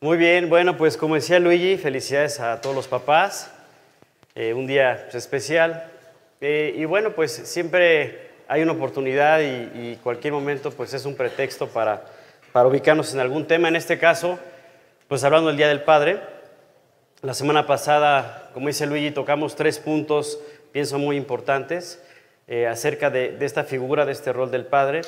Muy bien, bueno, pues como decía Luigi, felicidades a todos los papás. Eh, un día pues, especial. Eh, y bueno, pues siempre hay una oportunidad y, cualquier momento pues es un pretexto para, para ubicarnos en algún tema. En este caso, pues hablando del Día del Padre, la semana pasada, como dice Luigi, tocamos tres puntos, pienso muy importantes, eh, acerca de esta figura, de este rol del Padre,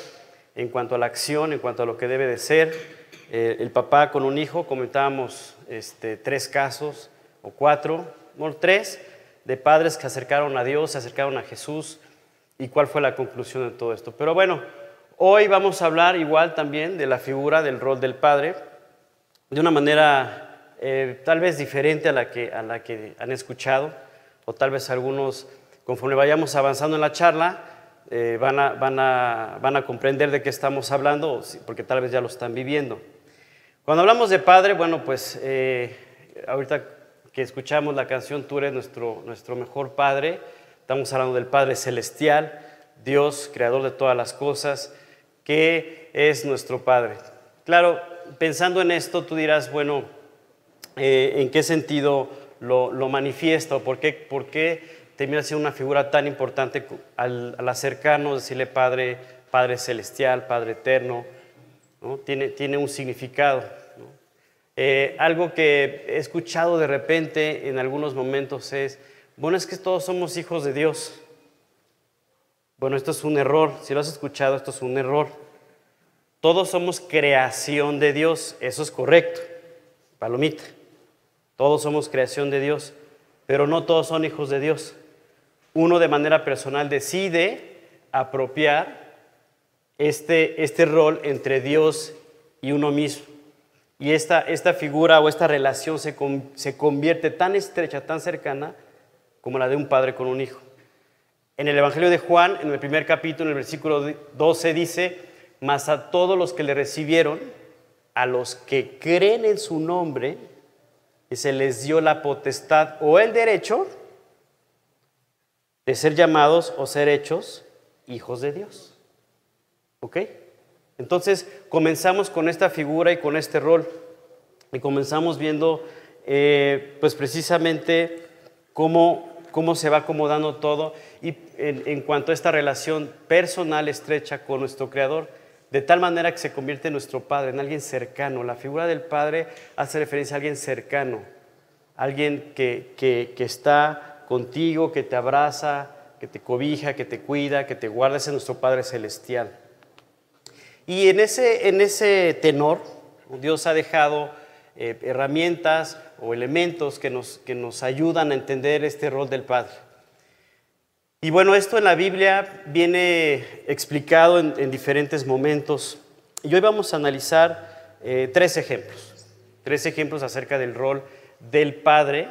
en cuanto a la acción, en cuanto a lo que debe de ser eh, el papá con un hijo, comentábamos este, tres casos o cuatro, bueno, tres de padres que acercaron a Dios, se acercaron a Jesús y cuál fue la conclusión de todo esto. Pero bueno, hoy vamos a hablar igual también de la figura del rol del padre, de una manera eh, tal vez diferente a la, que, a la que han escuchado, o tal vez algunos, conforme vayamos avanzando en la charla, eh, van, a, van, a, van a comprender de qué estamos hablando, porque tal vez ya lo están viviendo. Cuando hablamos de Padre, bueno, pues eh, ahorita que escuchamos la canción Tú eres nuestro, nuestro mejor Padre, estamos hablando del Padre Celestial, Dios, creador de todas las cosas, que es nuestro Padre. Claro, pensando en esto, tú dirás, bueno, eh, ¿en qué sentido lo, lo manifiesta o por qué, por qué termina siendo una figura tan importante al, al acercarnos, decirle Padre, Padre Celestial, Padre Eterno? Tiene, tiene un significado. Eh, algo que he escuchado de repente en algunos momentos es, bueno, es que todos somos hijos de Dios. Bueno, esto es un error. Si lo has escuchado, esto es un error. Todos somos creación de Dios. Eso es correcto. Palomita. Todos somos creación de Dios. Pero no todos son hijos de Dios. Uno de manera personal decide apropiar este, este rol entre Dios y uno mismo. Y esta, esta figura o esta relación se, se convierte tan estrecha, tan cercana, como la de un padre con un hijo. En el Evangelio de Juan, en el primer capítulo, en el versículo 12, dice, mas a todos los que le recibieron, a los que creen en su nombre, se les dio la potestad o el derecho de ser llamados o ser hechos hijos de Dios. ¿Ok? Entonces comenzamos con esta figura y con este rol y comenzamos viendo eh, pues precisamente cómo, cómo se va acomodando todo y en, cuanto a esta relación personal estrecha con nuestro Creador, de tal manera que se convierte en nuestro Padre, en alguien cercano. La figura del Padre hace referencia a alguien cercano, alguien que, que, que está contigo, que te abraza, que te cobija, que te cuida, que te guarda, es nuestro Padre Celestial. Y en ese, en ese tenor, Dios ha dejado eh, herramientas o elementos que nos, que nos ayudan a entender este rol del Padre. Y bueno, esto en la Biblia viene explicado en, diferentes momentos. Y hoy vamos a analizar eh, tres ejemplos, tres ejemplos acerca del rol del Padre,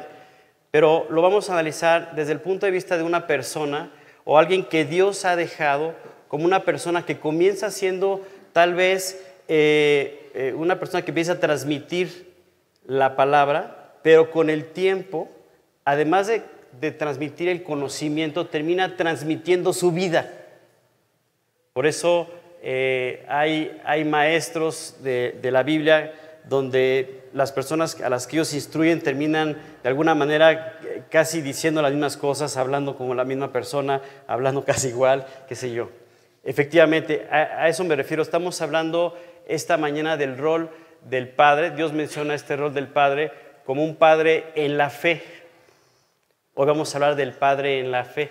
pero lo vamos a analizar desde el punto de vista de una persona o alguien que Dios ha dejado como una persona que comienza siendo tal vez eh, eh, una persona que empieza a transmitir la palabra, pero con el tiempo, además de, transmitir el conocimiento, termina transmitiendo su vida. Por eso eh, hay, hay, maestros de, de, la Biblia donde las personas a las que ellos instruyen terminan de alguna manera casi diciendo las mismas cosas, hablando como la misma persona, hablando casi igual, qué sé yo. Efectivamente, a, eso me refiero. Estamos hablando esta mañana del rol del Padre. Dios menciona este rol del Padre como un Padre en la fe. Hoy vamos a hablar del Padre en la fe.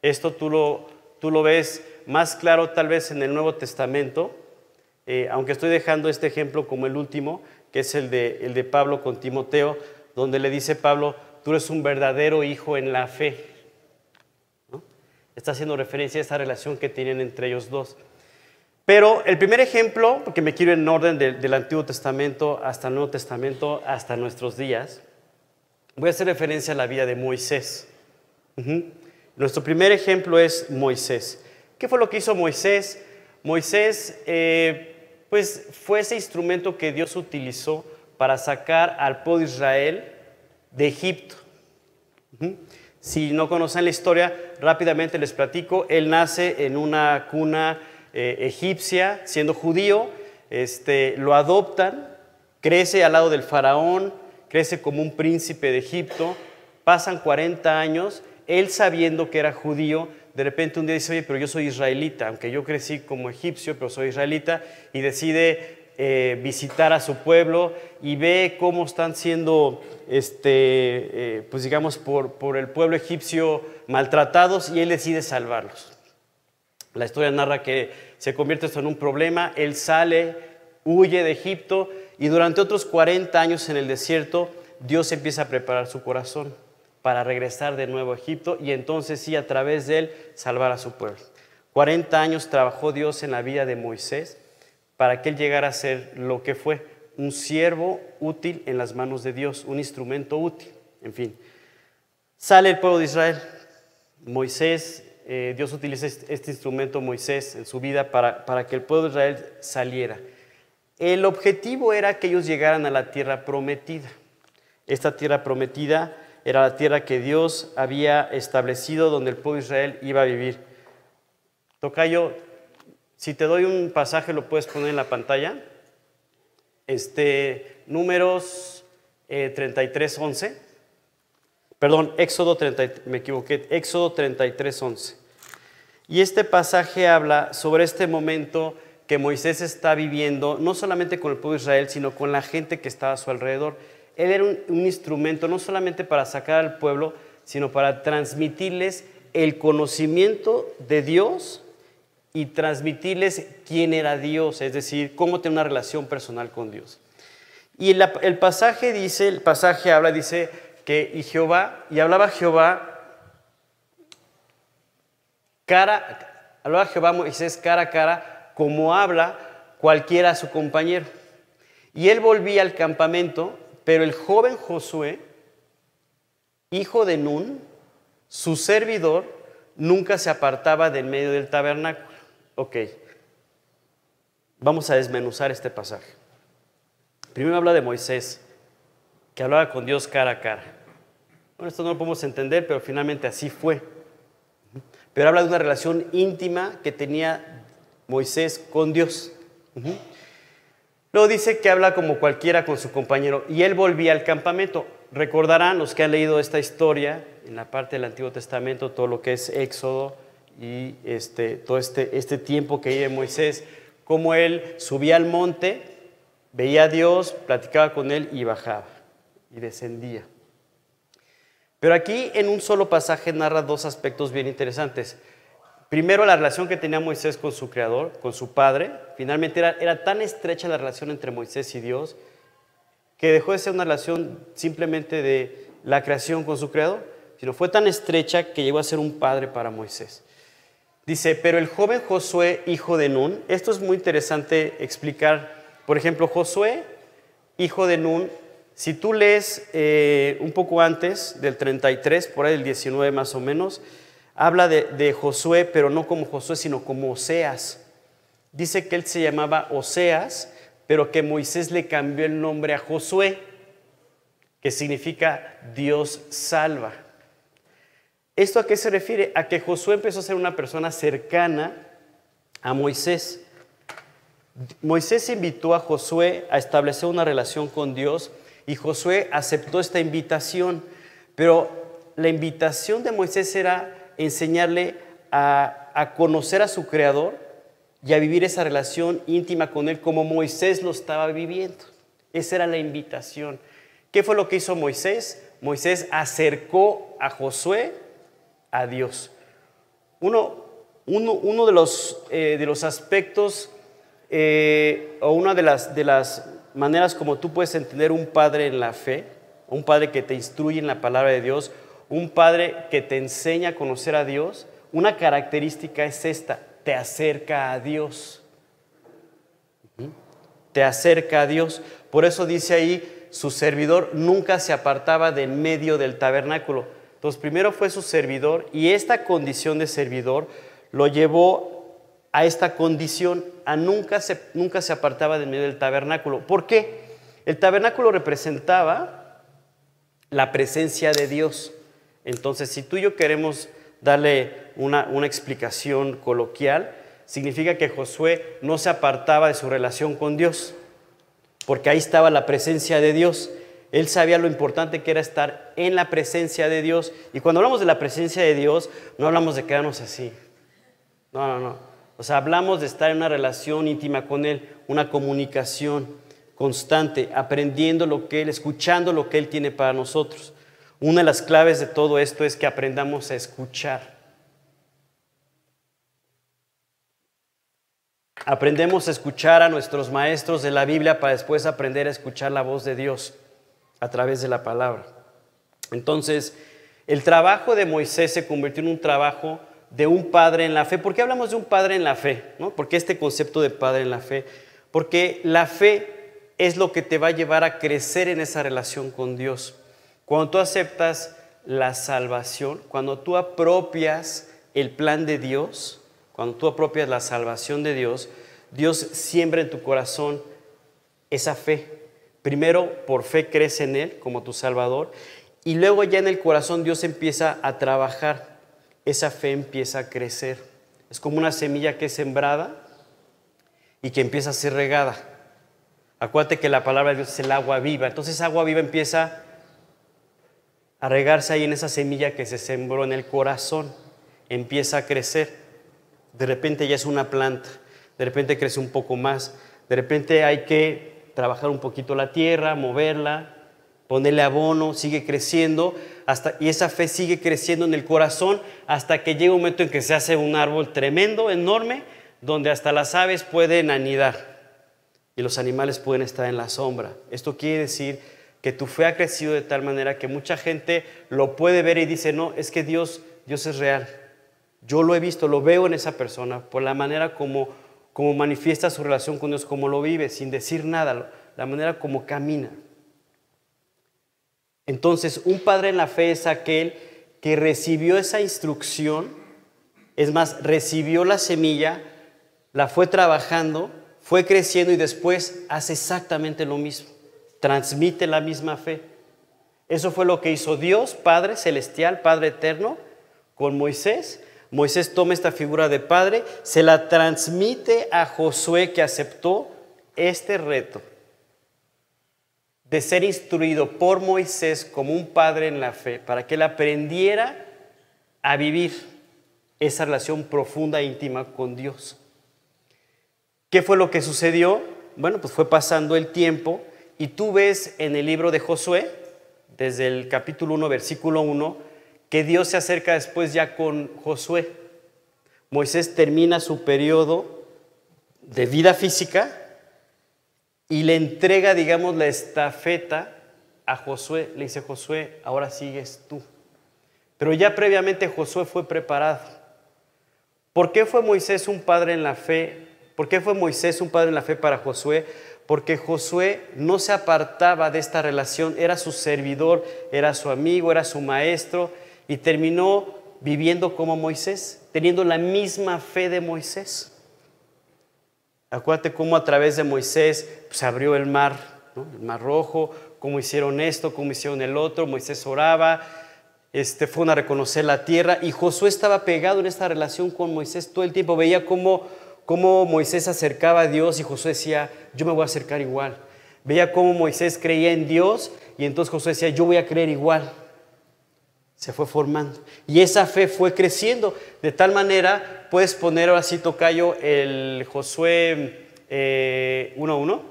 Esto tú lo, tú lo ves más claro tal vez en el Nuevo Testamento, eh, aunque estoy dejando este ejemplo como el último, que es el de, el de Pablo con Timoteo, donde le dice Pablo, tú eres un verdadero hijo en la fe está haciendo referencia a esta relación que tienen entre ellos dos. Pero el primer ejemplo, porque me quiero en orden del Antiguo Testamento hasta el Nuevo Testamento, hasta nuestros días, voy a hacer referencia a la vida de Moisés. Nuestro primer ejemplo es Moisés. ¿Qué fue lo que hizo Moisés? Moisés, eh, pues fue ese instrumento que Dios utilizó para sacar al pueblo de Israel de Egipto. Si no conocen la historia, rápidamente les platico. Él nace en una cuna eh, egipcia, siendo judío, este, lo adoptan, crece al lado del faraón, crece como un príncipe de Egipto, pasan 40 años, él sabiendo que era judío, de repente un día dice, oye, pero yo soy israelita, aunque yo crecí como egipcio, pero soy israelita, y decide eh, visitar a su pueblo y ve cómo están siendo, este, eh, pues digamos, por, por el pueblo egipcio maltratados y él decide salvarlos. La historia narra que se convierte esto en un problema, él sale, huye de Egipto y durante otros 40 años en el desierto Dios empieza a preparar su corazón para regresar de nuevo a Egipto y entonces sí a través de él salvar a su pueblo. 40 años trabajó Dios en la vida de Moisés para que él llegara a ser lo que fue, un siervo útil en las manos de Dios, un instrumento útil. En fin, sale el pueblo de Israel. Moisés, eh, Dios utiliza este, instrumento Moisés en su vida para, para que el pueblo de Israel saliera. El objetivo era que ellos llegaran a la tierra prometida. Esta tierra prometida era la tierra que Dios había establecido donde el pueblo de Israel iba a vivir. Tocayo, si te doy un pasaje, lo puedes poner en la pantalla. Este, números 33, eh, 11. Perdón, Éxodo 30, me equivoqué, Éxodo 33, 11. Y este pasaje habla sobre este momento que Moisés está viviendo, no solamente con el pueblo de Israel, sino con la gente que estaba a su alrededor. Él era un instrumento no solamente para sacar al pueblo, sino para transmitirles el conocimiento de Dios y transmitirles quién era Dios, es decir, cómo tener una relación personal con Dios. Y el, pasaje dice, el pasaje habla, dice que y Jehová, y hablaba Jehová cara, hablaba Jehová Moisés cara a cara, como habla cualquiera a su compañero. Y él volvía al campamento, pero el joven Josué, hijo de Nun, su servidor, nunca se apartaba del medio del tabernáculo. Ok, vamos a desmenuzar este pasaje. Primero habla de Moisés, que hablaba con Dios cara a cara. Bueno, esto no lo podemos entender, pero finalmente así fue. Pero habla de una relación íntima que tenía Moisés con Dios. Luego dice que habla como cualquiera con su compañero y él volvía al campamento. Recordarán los que han leído esta historia en la parte del Antiguo Testamento, todo lo que es Éxodo, y este, todo este, este tiempo que vive Moisés, como él subía al monte, veía a Dios, platicaba con él y bajaba y descendía. Pero aquí en un solo pasaje narra dos aspectos bien interesantes. Primero, la relación que tenía Moisés con su creador, con su padre. Finalmente era, era tan estrecha la relación entre Moisés y Dios que dejó de ser una relación simplemente de la creación con su creador, sino fue tan estrecha que llegó a ser un padre para Moisés. Dice, pero el joven Josué, hijo de Nun, esto es muy interesante explicar. Por ejemplo, Josué, hijo de Nun, si tú lees eh, un poco antes del 33, por ahí del 19 más o menos, habla de, de Josué, pero no como Josué, sino como Oseas. Dice que él se llamaba Oseas, pero que Moisés le cambió el nombre a Josué, que significa Dios salva. ¿Esto a qué se refiere? A que Josué empezó a ser una persona cercana a Moisés. Moisés invitó a Josué a establecer una relación con Dios y Josué aceptó esta invitación, pero la invitación de Moisés era enseñarle a, a, conocer a su Creador y a vivir esa relación íntima con Él como Moisés lo estaba viviendo. Esa era la invitación. ¿Qué fue lo que hizo Moisés? Moisés acercó a Josué a Dios. Uno, uno, de, los, eh, de, los, aspectos eh, o una de las, de las maneras como tú puedes entender un padre en la fe, un padre que te instruye en la palabra de Dios, un padre que te enseña a conocer a Dios, una característica es esta, te acerca a Dios. Te acerca a Dios. Por eso dice ahí, su servidor nunca se apartaba del medio del tabernáculo. Entonces, primero fue su servidor y esta condición de servidor lo llevó a esta condición, a nunca se, nunca se apartaba del medio del tabernáculo. ¿Por qué? El tabernáculo representaba la presencia de Dios. Entonces, si tú y yo queremos darle una explicación coloquial, significa que Josué no se apartaba de su relación con Dios. porque ahí estaba la presencia de Dios. Él sabía lo importante que era estar en la presencia de Dios. Y cuando hablamos de la presencia de Dios, no hablamos de quedarnos así. No, no, no. O sea, hablamos de estar en una relación íntima con Él, una comunicación constante, aprendiendo lo que Él, escuchando lo que Él tiene para nosotros. Una de las claves de todo esto es que aprendamos a escuchar. Aprendemos a escuchar a nuestros maestros de la Biblia para después aprender a escuchar la voz de Dios a través de la palabra. Entonces, el trabajo de Moisés se convirtió en un trabajo de un padre en la fe. ¿Por qué hablamos de un padre en la fe? ¿No? ¿Por qué este concepto de padre en la fe? Porque la fe es lo que te va a llevar a crecer en esa relación con Dios. Cuando tú aceptas la salvación, cuando tú apropias el plan de Dios, cuando tú apropias la salvación de Dios, Dios siembra en tu corazón esa fe. Primero, por fe crees en Él como tu Salvador, y luego ya en el corazón Dios empieza a trabajar, esa fe empieza a crecer. Es como una semilla que es sembrada y que empieza a ser regada. Acuérdate que la palabra de Dios es el agua viva, entonces agua viva empieza a regarse ahí en esa semilla que se sembró en el corazón, empieza a crecer. De repente ya es una planta, de repente crece un poco más, de repente hay que trabajar un poquito la tierra, moverla, ponerle abono, sigue creciendo, hasta, y esa fe sigue creciendo en el corazón hasta que llega un momento en que se hace un árbol tremendo, enorme, donde hasta las aves pueden anidar y los animales pueden estar en la sombra. Esto quiere decir que tu fe ha crecido de tal manera que mucha gente lo puede ver y dice, no, es que Dios, Dios es real. Yo lo he visto, lo veo en esa persona, por la manera como, como manifiesta su relación con Dios, como lo vive, sin decir nada, la manera como camina. Entonces, un padre en la fe es aquel que recibió esa instrucción, es más, recibió la semilla, la fue trabajando, fue creciendo y después hace exactamente lo mismo transmite la misma fe. Eso fue lo que hizo Dios, Padre Celestial, Padre Eterno, con Moisés. Moisés toma esta figura de padre, se la transmite a Josué que aceptó este reto de ser instruido por Moisés como un padre en la fe, para que él aprendiera a vivir esa relación profunda e íntima con Dios. ¿Qué fue lo que sucedió? Bueno, pues fue pasando el tiempo y tú ves en el libro de Josué, desde el capítulo 1, versículo 1, que Dios se acerca después ya con Josué. Moisés termina su periodo de vida física y le entrega, digamos, la estafeta a Josué. Le dice, Josué, ahora sigues tú. Pero ya previamente Josué fue preparado. ¿Por qué fue Moisés un padre en la fe? ¿Por qué fue Moisés un padre en la fe para Josué? porque Josué no se apartaba de esta relación, era su servidor, era su amigo, era su maestro, y terminó viviendo como Moisés, teniendo la misma fe de Moisés. Acuérdate cómo a través de Moisés se pues, abrió el mar, el mar rojo, cómo hicieron esto, cómo hicieron el otro, Moisés oraba, este, fueron a reconocer la tierra y Josué estaba pegado en esta relación con Moisés todo el tiempo, veía cómo cómo Moisés acercaba a Dios y Josué decía, yo me voy a acercar igual. Veía cómo Moisés creía en Dios y entonces Josué decía, yo voy a creer igual. Se fue formando. Y esa fe fue creciendo. De tal manera, puedes poner ahora sí, Tocayo, el Josué 1.1. Eh,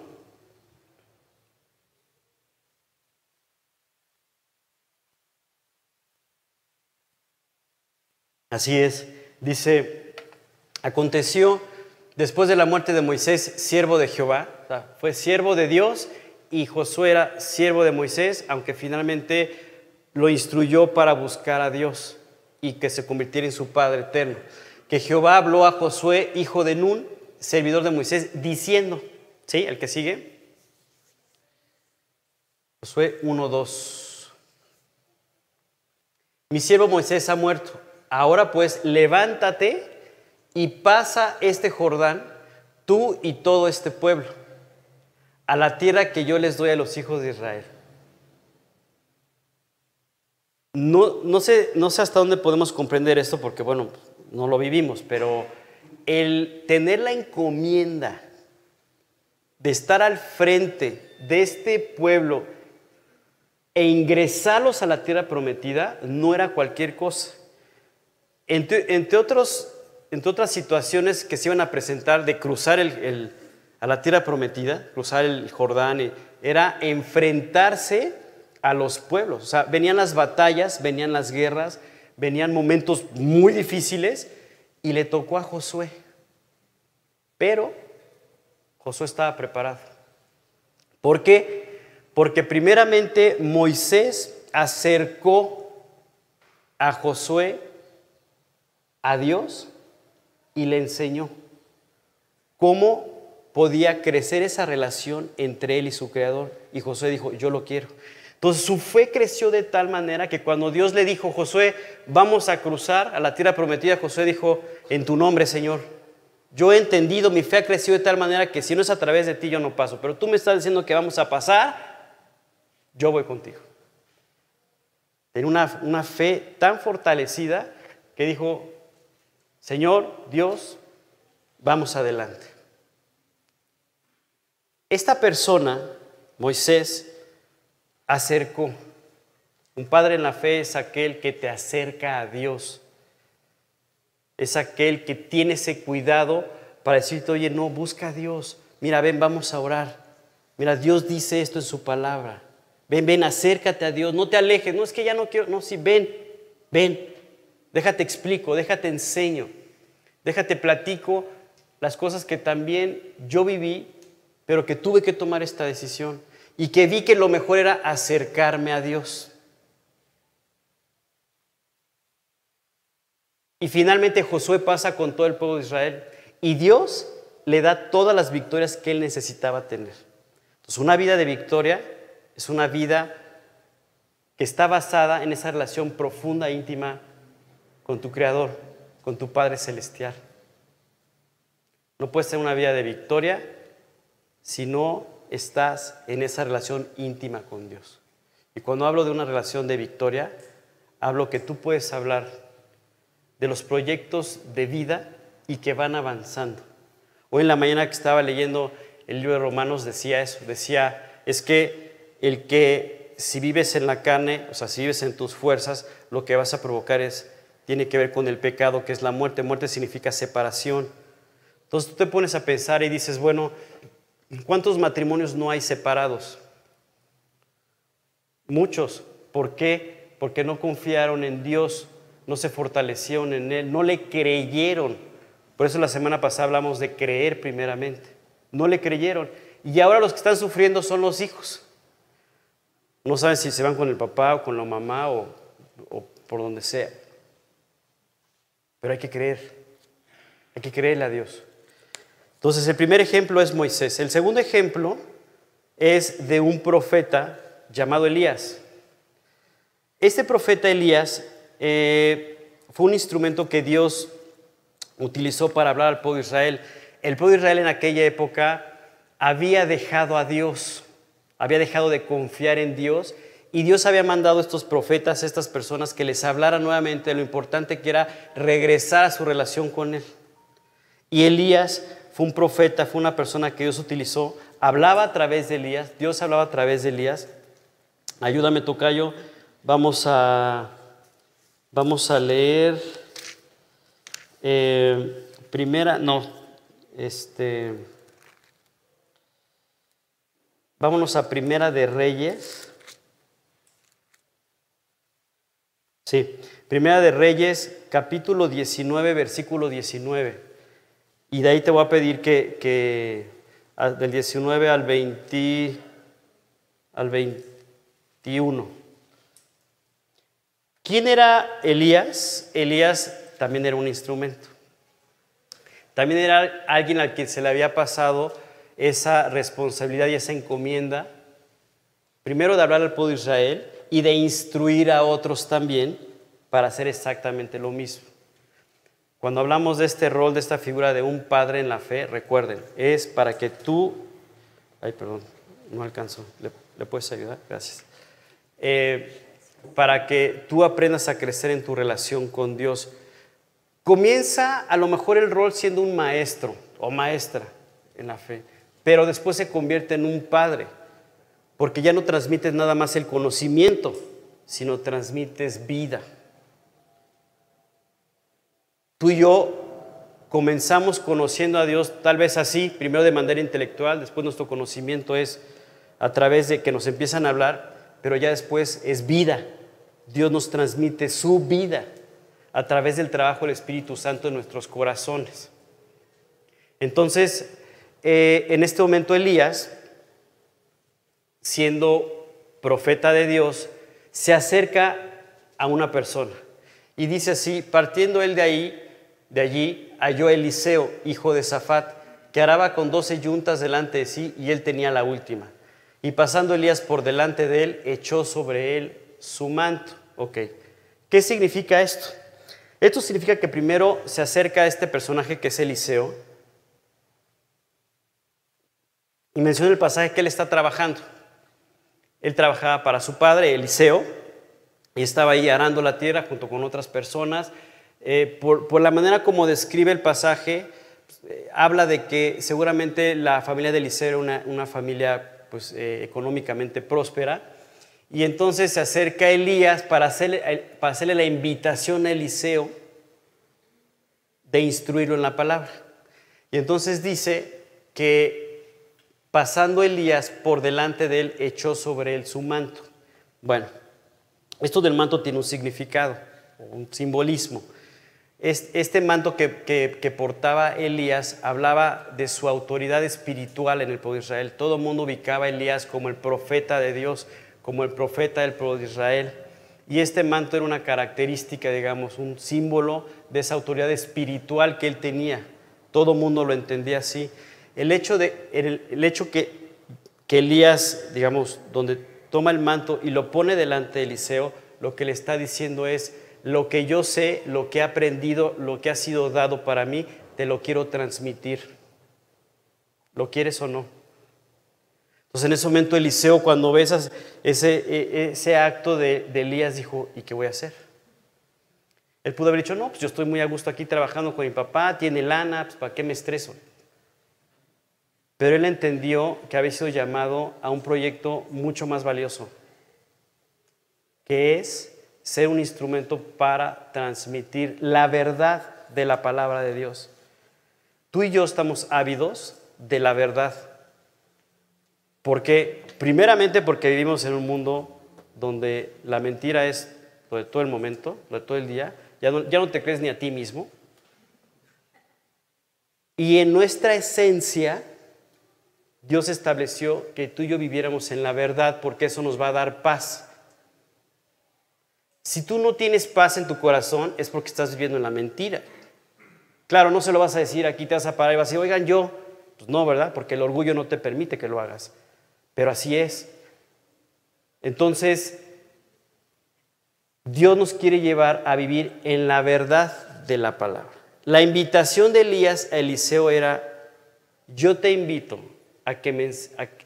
Así es. Dice, aconteció después de la muerte de Moisés, siervo de Jehová, fue siervo de Dios y Josué era siervo de Moisés, aunque finalmente lo instruyó para buscar a Dios y que se convirtiera en su Padre eterno. Que Jehová habló a Josué, hijo de Nun, servidor de Moisés, diciendo, ¿sí? El que sigue. Josué 1.2. Mi siervo Moisés ha muerto. Ahora pues levántate y pasa este Jordán, tú y todo este pueblo, a la tierra que yo les doy a los hijos de Israel. No, no, sé, no sé hasta dónde podemos comprender esto porque, bueno, no lo vivimos, pero el tener la encomienda de estar al frente de este pueblo e ingresarlos a la tierra prometida no era cualquier cosa. Entre, otros, entre otras situaciones que se iban a presentar de cruzar a la tierra prometida, cruzar el Jordán, era enfrentarse a los pueblos. O sea, venían las batallas, venían las guerras, venían momentos muy difíciles y le tocó a Josué. Pero Josué estaba preparado. ¿Por qué? Porque primeramente Moisés acercó a Josué a Dios y le enseñó cómo podía crecer esa relación entre él y su creador. Y Josué dijo, yo lo quiero. Entonces su fe creció de tal manera que cuando Dios le dijo, Josué, vamos a cruzar a la tierra prometida, Josué dijo, en tu nombre, Señor. Yo he entendido, mi fe ha crecido de tal manera que si no es a través de ti, yo no paso. Pero tú me estás diciendo que vamos a pasar, yo voy contigo. Tenía una, una fe tan fortalecida que dijo, Señor, Dios, vamos adelante. Esta persona, Moisés, acercó. Un padre en la fe es aquel que te acerca a Dios. Es aquel que tiene ese cuidado para decirte, oye, no, busca a Dios. Mira, ven, vamos a orar. Mira, Dios dice esto en su palabra. Ven, ven, acércate a Dios. No te alejes. No es que ya no quiero. No, sí, ven, ven. Déjate explico, déjate enseño. Déjate platico las cosas que también yo viví, pero que tuve que tomar esta decisión y que vi que lo mejor era acercarme a Dios. Y finalmente Josué pasa con todo el pueblo de Israel y Dios le da todas las victorias que él necesitaba tener. Entonces, una vida de victoria es una vida que está basada en esa relación profunda e íntima con tu Creador, con tu Padre Celestial. No puede ser una vida de victoria si no estás en esa relación íntima con Dios. Y cuando hablo de una relación de victoria, hablo que tú puedes hablar de los proyectos de vida y que van avanzando. Hoy en la mañana que estaba leyendo el libro de Romanos decía eso, decía, es que el que si vives en la carne, o sea, si vives en tus fuerzas, lo que vas a provocar es, tiene que ver con el pecado, que es la muerte. Muerte significa separación. Entonces tú te pones a pensar y dices, bueno, ¿Cuántos matrimonios no hay separados? Muchos. ¿Por qué? Porque no confiaron en Dios, no se fortalecieron en Él, no le creyeron. Por eso la semana pasada hablamos de creer primeramente. No le creyeron. Y ahora los que están sufriendo son los hijos. No saben si se van con el papá o con la mamá o, por donde sea. Pero hay que creer. Hay que creerle a Dios. Entonces, el primer ejemplo es Moisés. El segundo ejemplo es de un profeta llamado Elías. Este profeta Elías eh, fue un instrumento que Dios utilizó para hablar al pueblo de Israel. El pueblo de Israel en aquella época había dejado a Dios, había dejado de confiar en Dios y Dios había mandado a estos profetas, a estas personas que les hablaran nuevamente de lo importante que era regresar a su relación con Él. Y Elías fue un profeta, fue una persona que Dios utilizó, hablaba a través de Elías, Dios hablaba a través de Elías. Ayúdame, Tocayo, vamos a, vamos a leer eh, primera, no, este, vámonos a primera de Reyes. Sí, primera de Reyes, capítulo 19, versículo 19. Y de ahí te voy a pedir que, del 19 al, 20, al 21. ¿Quién era Elías? Elías también era un instrumento. También era alguien al que se le había pasado esa responsabilidad y esa encomienda, primero de hablar al pueblo de Israel y de instruir a otros también para hacer exactamente lo mismo. Cuando hablamos de este rol, de esta figura de un padre en la fe, recuerden, es para que tú, ay, perdón, no alcanzo, ¿le, puedes ayudar? Gracias. Eh, para que tú aprendas a crecer en tu relación con Dios. Comienza a lo mejor el rol siendo un maestro o maestra en la fe, pero después se convierte en un padre, porque ya no transmites nada más el conocimiento, sino transmites vida. Tú y yo comenzamos conociendo a Dios tal vez así, primero de manera intelectual, después nuestro conocimiento es a través de que nos empiezan a hablar, pero ya después es vida. Dios nos transmite su vida a través del trabajo del Espíritu Santo en nuestros corazones. Entonces, eh, en este momento Elías, siendo profeta de Dios, se acerca a una persona y dice así, partiendo él de ahí, de allí, halló Eliseo, hijo de Safat, que araba con doce yuntas delante de sí y él tenía la última. Y pasando Elías por delante de él, echó sobre él su manto. Ok, ¿qué significa esto? Esto significa que primero se acerca a este personaje que es Eliseo, y menciona el pasaje que él está trabajando. Él trabajaba para su padre, Eliseo, y estaba ahí arando la tierra junto con otras personas. Eh, por, la manera como describe el pasaje, eh, habla de que seguramente la familia de Eliseo era una, familia pues, eh, económicamente próspera. Y entonces se acerca Elías para hacerle, para hacerle la invitación a Eliseo de instruirlo en la palabra. Y entonces dice que Pasando Elías por delante de él, echó sobre él su manto. Bueno, esto del manto tiene un significado, un simbolismo. Este manto que, portaba Elías hablaba de su autoridad espiritual en el pueblo de Israel. Todo el mundo ubicaba a Elías como el profeta de Dios, como el profeta del pueblo de Israel. Y este manto era una característica, digamos, un símbolo de esa autoridad espiritual que él tenía. Todo el mundo lo entendía así. El hecho, de, el, hecho que, que Elías, digamos, donde toma el manto y lo pone delante de Eliseo, lo que le está diciendo es, lo que yo sé, lo que he aprendido, lo que ha sido dado para mí, te lo quiero transmitir. ¿Lo quieres o no? Entonces en ese momento Eliseo, cuando ves ese, e, ese acto de, de, Elías, dijo, ¿y qué voy a hacer? Él pudo haber dicho, no, pues yo estoy muy a gusto aquí trabajando con mi papá, tiene lana, pues ¿para qué me estreso? Pero él entendió que había sido llamado a un proyecto mucho más valioso, que es ser un instrumento para transmitir la verdad de la palabra de Dios. Tú y yo estamos ávidos de la verdad. porque Primeramente porque vivimos en un mundo donde la mentira es lo de todo el momento, lo de todo el día. Ya no, ya no te crees ni a ti mismo. Y en nuestra esencia Dios estableció que tú y yo viviéramos en la verdad porque eso nos va a dar paz. Si tú no tienes paz en tu corazón es porque estás viviendo en la mentira. Claro, no se lo vas a decir, aquí te vas a parar y vas a decir, oigan, yo, pues no, ¿verdad? Porque el orgullo no te permite que lo hagas. Pero así es. Entonces, Dios nos quiere llevar a vivir en la verdad de la palabra. La invitación de Elías a Eliseo era, yo te invito a que, me,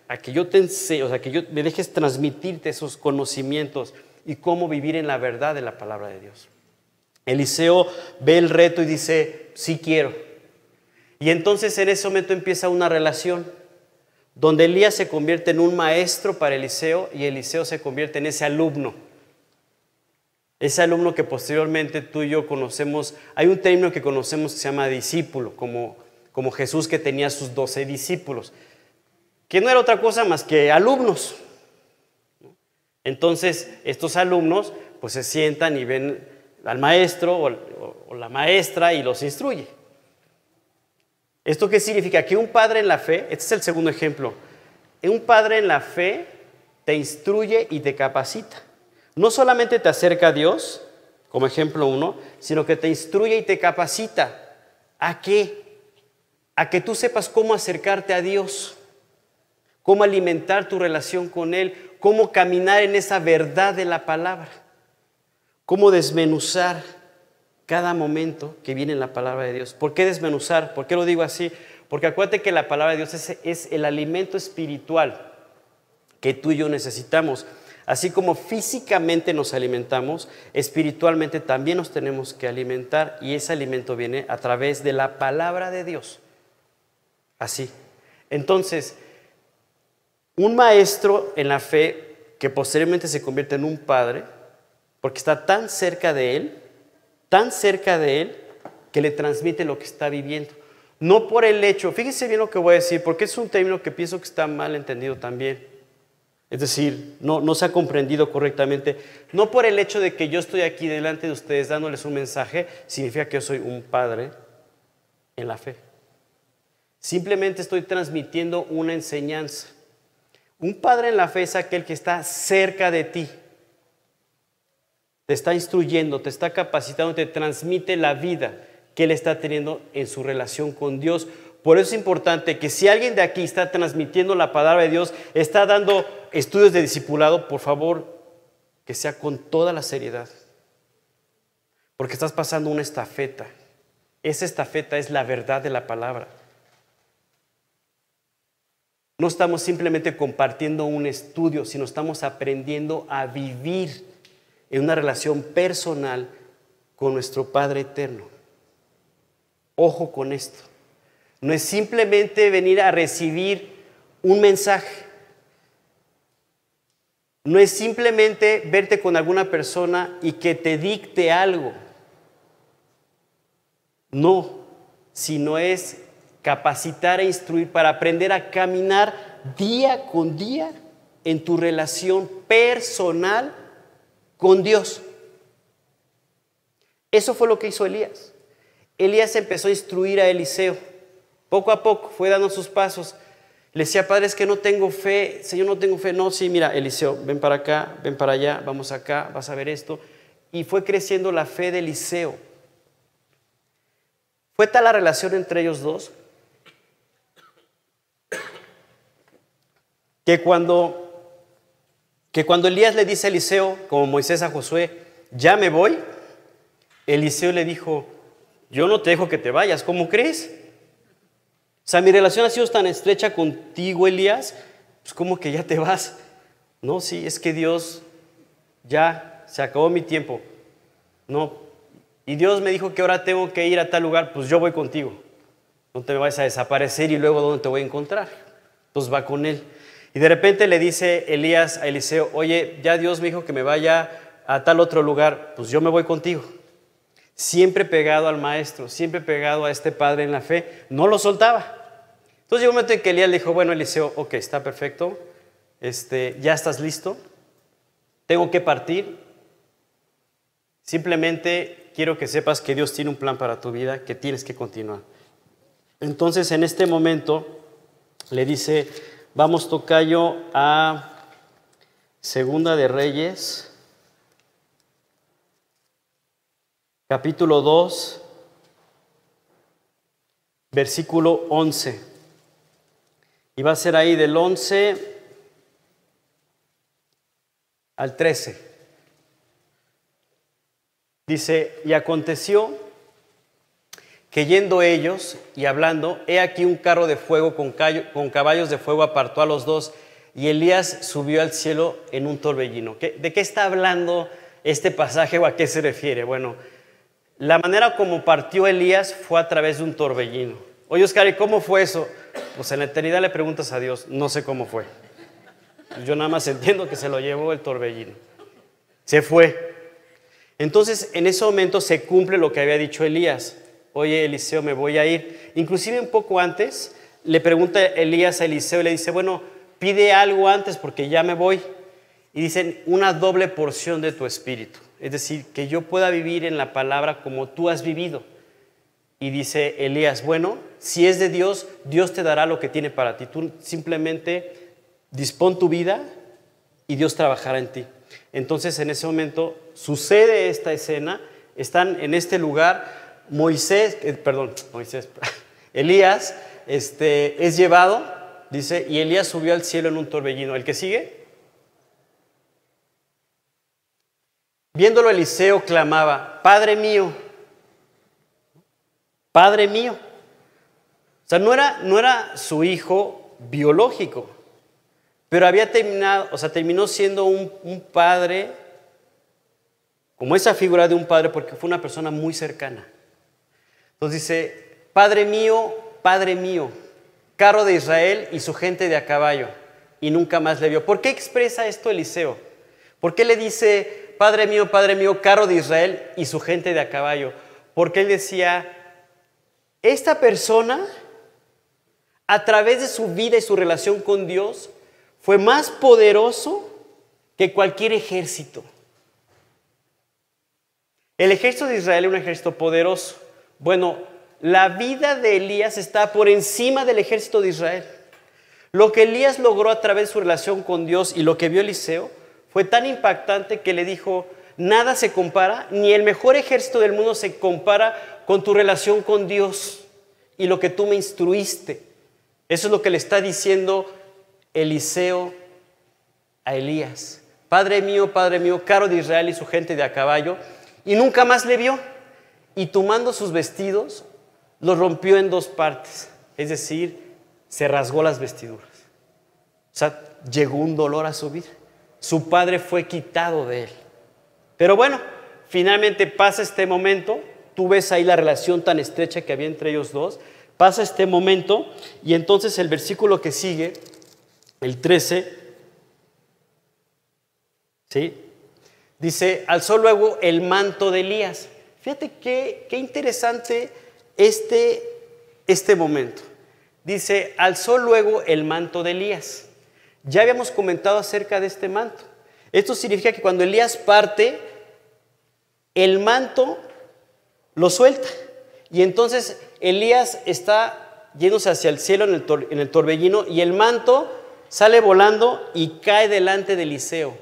a, que yo te enseñe, o sea, que yo me dejes transmitirte esos conocimientos y cómo vivir en la verdad de la palabra de Dios. Eliseo ve el reto y dice, sí quiero. Y entonces en ese momento empieza una relación donde Elías se convierte en un maestro para Eliseo y Eliseo se convierte en ese alumno. Ese alumno que posteriormente tú y yo conocemos, hay un término que conocemos que se llama discípulo, como, como Jesús que tenía sus doce discípulos que no era otra cosa más que alumnos. Entonces, estos alumnos pues se sientan y ven al maestro o, la maestra y los instruye. ¿Esto qué significa? Que un padre en la fe, este es el segundo ejemplo, un padre en la fe te instruye y te capacita. No solamente te acerca a Dios, como ejemplo uno, sino que te instruye y te capacita. ¿A qué? A que tú sepas cómo acercarte a Dios cómo alimentar tu relación con Él, cómo caminar en esa verdad de la palabra, cómo desmenuzar cada momento que viene en la palabra de Dios. ¿Por qué desmenuzar? ¿Por qué lo digo así? Porque acuérdate que la palabra de Dios es, es el alimento espiritual que tú y yo necesitamos. Así como físicamente nos alimentamos, espiritualmente también nos tenemos que alimentar y ese alimento viene a través de la palabra de Dios. Así. Entonces, un maestro en la fe que posteriormente se convierte en un padre, porque está tan cerca de él, tan cerca de él, que le transmite lo que está viviendo. No por el hecho, fíjense bien lo que voy a decir, porque es un término que pienso que está mal entendido también. Es decir, no, no se ha comprendido correctamente. No por el hecho de que yo estoy aquí delante de ustedes dándoles un mensaje, significa que yo soy un padre en la fe. Simplemente estoy transmitiendo una enseñanza. Un padre en la fe es aquel que está cerca de ti. Te está instruyendo, te está capacitando, te transmite la vida que él está teniendo en su relación con Dios. Por eso es importante que si alguien de aquí está transmitiendo la palabra de Dios, está dando estudios de discipulado, por favor, que sea con toda la seriedad. Porque estás pasando una estafeta. Esa estafeta es la verdad de la palabra. No estamos simplemente compartiendo un estudio, sino estamos aprendiendo a vivir en una relación personal con nuestro Padre Eterno. Ojo con esto. No es simplemente venir a recibir un mensaje. No es simplemente verte con alguna persona y que te dicte algo. No, sino es capacitar e instruir para aprender a caminar día con día en tu relación personal con Dios. Eso fue lo que hizo Elías. Elías empezó a instruir a Eliseo. Poco a poco fue dando sus pasos. Le decía, padre, es que no tengo fe, Señor, no tengo fe. No, sí, mira, Eliseo, ven para acá, ven para allá, vamos acá, vas a ver esto. Y fue creciendo la fe de Eliseo. Fue tal la relación entre ellos dos que cuando que cuando Elías le dice a Eliseo, como Moisés a Josué, ya me voy, Eliseo le dijo, yo no te dejo que te vayas, ¿cómo crees? O sea, mi relación ha sido tan estrecha contigo, Elías, pues como que ya te vas. No, sí, es que Dios ya se acabó mi tiempo. No, y Dios me dijo que ahora tengo que ir a tal lugar, pues yo voy contigo. No te vayas a desaparecer y luego dónde te voy a encontrar. Entonces va con él. Y de repente le dice Elías a Eliseo, oye, ya Dios me dijo que me vaya a tal otro lugar, pues yo me voy contigo. Siempre pegado al maestro, siempre pegado a este padre en la fe, no lo soltaba. Entonces llegó un momento en que Elías le dijo, bueno, Eliseo, ok, está perfecto, este, ya estás listo, tengo que partir. Simplemente quiero que sepas que Dios tiene un plan para tu vida, que tienes que continuar. Entonces en este momento le dice Vamos, Tocayo, a Segunda de Reyes, capítulo 2, versículo 11. Y va a ser ahí del 11 al 13. Dice, y aconteció que yendo ellos y hablando, he aquí un carro de fuego con, caballos de fuego apartó a los dos y Elías subió al cielo en un torbellino. ¿De qué está hablando este pasaje o a qué se refiere? Bueno, la manera como partió Elías fue a través de un torbellino. Oye, Oscar, ¿y cómo fue eso? Pues en la eternidad le preguntas a Dios, no sé cómo fue. Yo nada más entiendo que se lo llevó el torbellino. Se fue. Entonces, en ese momento se cumple lo que había dicho Elías oye Eliseo, me voy a ir. Inclusive un poco antes le pregunta Elías a Eliseo y le dice, bueno, pide algo antes porque ya me voy. Y dicen, una doble porción de tu espíritu. Es decir, que yo pueda vivir en la palabra como tú has vivido. Y dice Elías, bueno, si es de Dios, Dios te dará lo que tiene para ti. Tú simplemente dispón tu vida y Dios trabajará en ti. Entonces en ese momento sucede esta escena, están en este lugar, Moisés, eh, perdón, Moisés, Elías este, es llevado, dice, y Elías subió al cielo en un torbellino. ¿El que sigue? Viéndolo Eliseo clamaba, Padre mío, Padre mío. O sea, no era, no era su hijo biológico, pero había terminado, o sea, terminó siendo un, un padre, como esa figura de un padre, porque fue una persona muy cercana. Entonces dice, Padre mío, Padre mío. carro de Israel y su gente de a caballo, y nunca más le vio. ¿Por qué expresa esto Eliseo? ¿Por qué le dice, Padre mío, Padre mío, carro de Israel y su gente de a caballo? Porque él decía, esta persona, a través de su vida y su relación con Dios, fue más poderoso que cualquier ejército. El ejército de Israel es un ejército poderoso. Bueno, la vida de Elías está por encima del ejército de Israel. Lo que Elías logró a través de su relación con Dios y lo que vio Eliseo fue tan impactante que le dijo, nada se compara, ni el mejor ejército del mundo se compara con tu relación con Dios y lo que tú me instruiste. Eso es lo que le está diciendo Eliseo a Elías. Padre mío, Padre mío, caro de Israel y su gente de a caballo, y nunca más le vio. Y tomando sus vestidos, los rompió en dos partes, es decir, se rasgó las vestiduras. O sea, llegó un dolor a su vida. Su padre fue quitado de él. Pero bueno, finalmente pasa este momento, tú ves ahí la relación tan estrecha que había entre ellos dos, pasa este momento y entonces el versículo que sigue, el 13, ¿sí? Dice, alzó luego el manto de Elías. Fíjate qué, interesante este, este momento. Dice, alzó luego el manto de Elías. Ya habíamos comentado acerca de este manto. Esto significa que cuando Elías parte, el manto lo suelta. Y entonces Elías está yéndose hacia el cielo en el, en el torbellino y el manto sale volando y cae delante de Eliseo.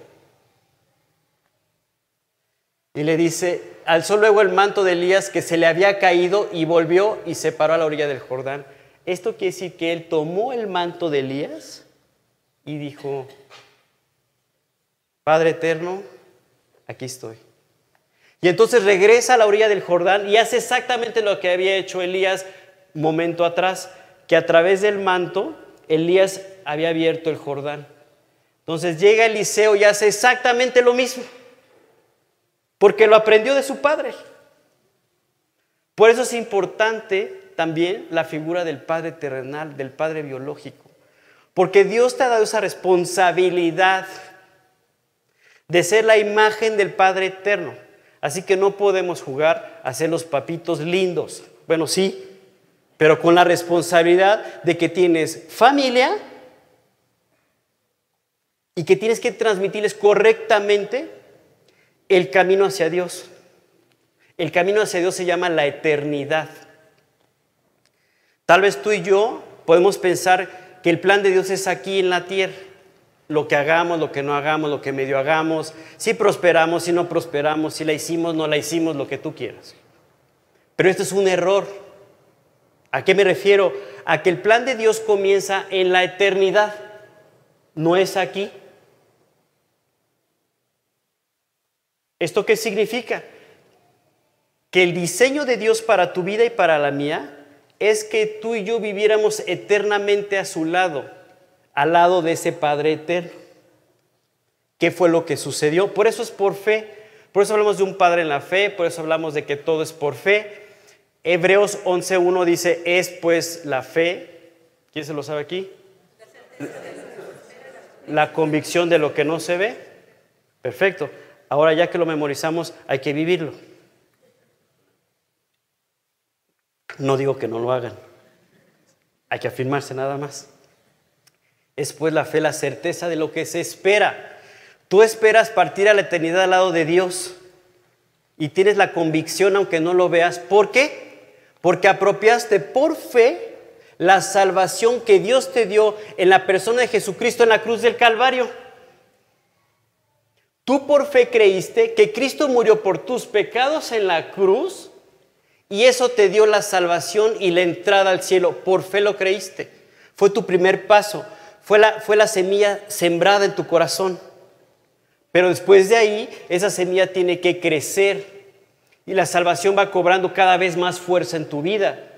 Y le dice, alzó luego el manto de Elías que se le había caído y volvió y se paró a la orilla del Jordán. Esto quiere decir que él tomó el manto de Elías y dijo, Padre eterno, aquí estoy. Y entonces regresa a la orilla del Jordán y hace exactamente lo que había hecho Elías momento atrás, que a través del manto Elías había abierto el Jordán. Entonces llega Eliseo y hace exactamente lo mismo porque lo aprendió de su padre. Por eso es importante también la figura del Padre terrenal, del Padre biológico, porque Dios te ha dado esa responsabilidad de ser la imagen del Padre eterno. Así que no podemos jugar a ser los papitos lindos. Bueno, sí, pero con la responsabilidad de que tienes familia y que tienes que transmitirles correctamente el camino hacia Dios. El camino hacia Dios se llama la eternidad. Tal vez tú y yo podemos pensar que el plan de Dios es aquí en la tierra. Lo que hagamos, lo que no hagamos, lo que medio hagamos, si prosperamos, si no prosperamos, si la hicimos, no la hicimos, lo que tú quieras. Pero esto es un error. ¿A qué me refiero? A que el plan de Dios comienza en la eternidad, no es aquí. ¿Esto qué significa? Que el diseño de Dios para tu vida y para la mía es que tú y yo viviéramos eternamente a su lado, al lado de ese Padre eterno. ¿Qué fue lo que sucedió? Por eso es por fe. Por eso hablamos de un Padre en la fe, por eso hablamos de que todo es por fe. Hebreos 11.1 dice, es pues la fe. ¿Quién se lo sabe aquí? La convicción de lo que no se ve. Perfecto. Ahora ya que lo memorizamos, hay que vivirlo. No digo que no lo hagan. Hay que afirmarse nada más. Es pues la fe, la certeza de lo que se espera. Tú esperas partir a la eternidad al lado de Dios y tienes la convicción aunque no lo veas. ¿Por qué? Porque apropiaste por fe la salvación que Dios te dio en la persona de Jesucristo en la cruz del Calvario. Tú por fe creíste que Cristo murió por tus pecados en la cruz y eso te dio la salvación y la entrada al cielo. Por fe lo creíste. Fue tu primer paso. Fue la, fue la semilla sembrada en tu corazón. Pero después de ahí, esa semilla tiene que crecer y la salvación va cobrando cada vez más fuerza en tu vida.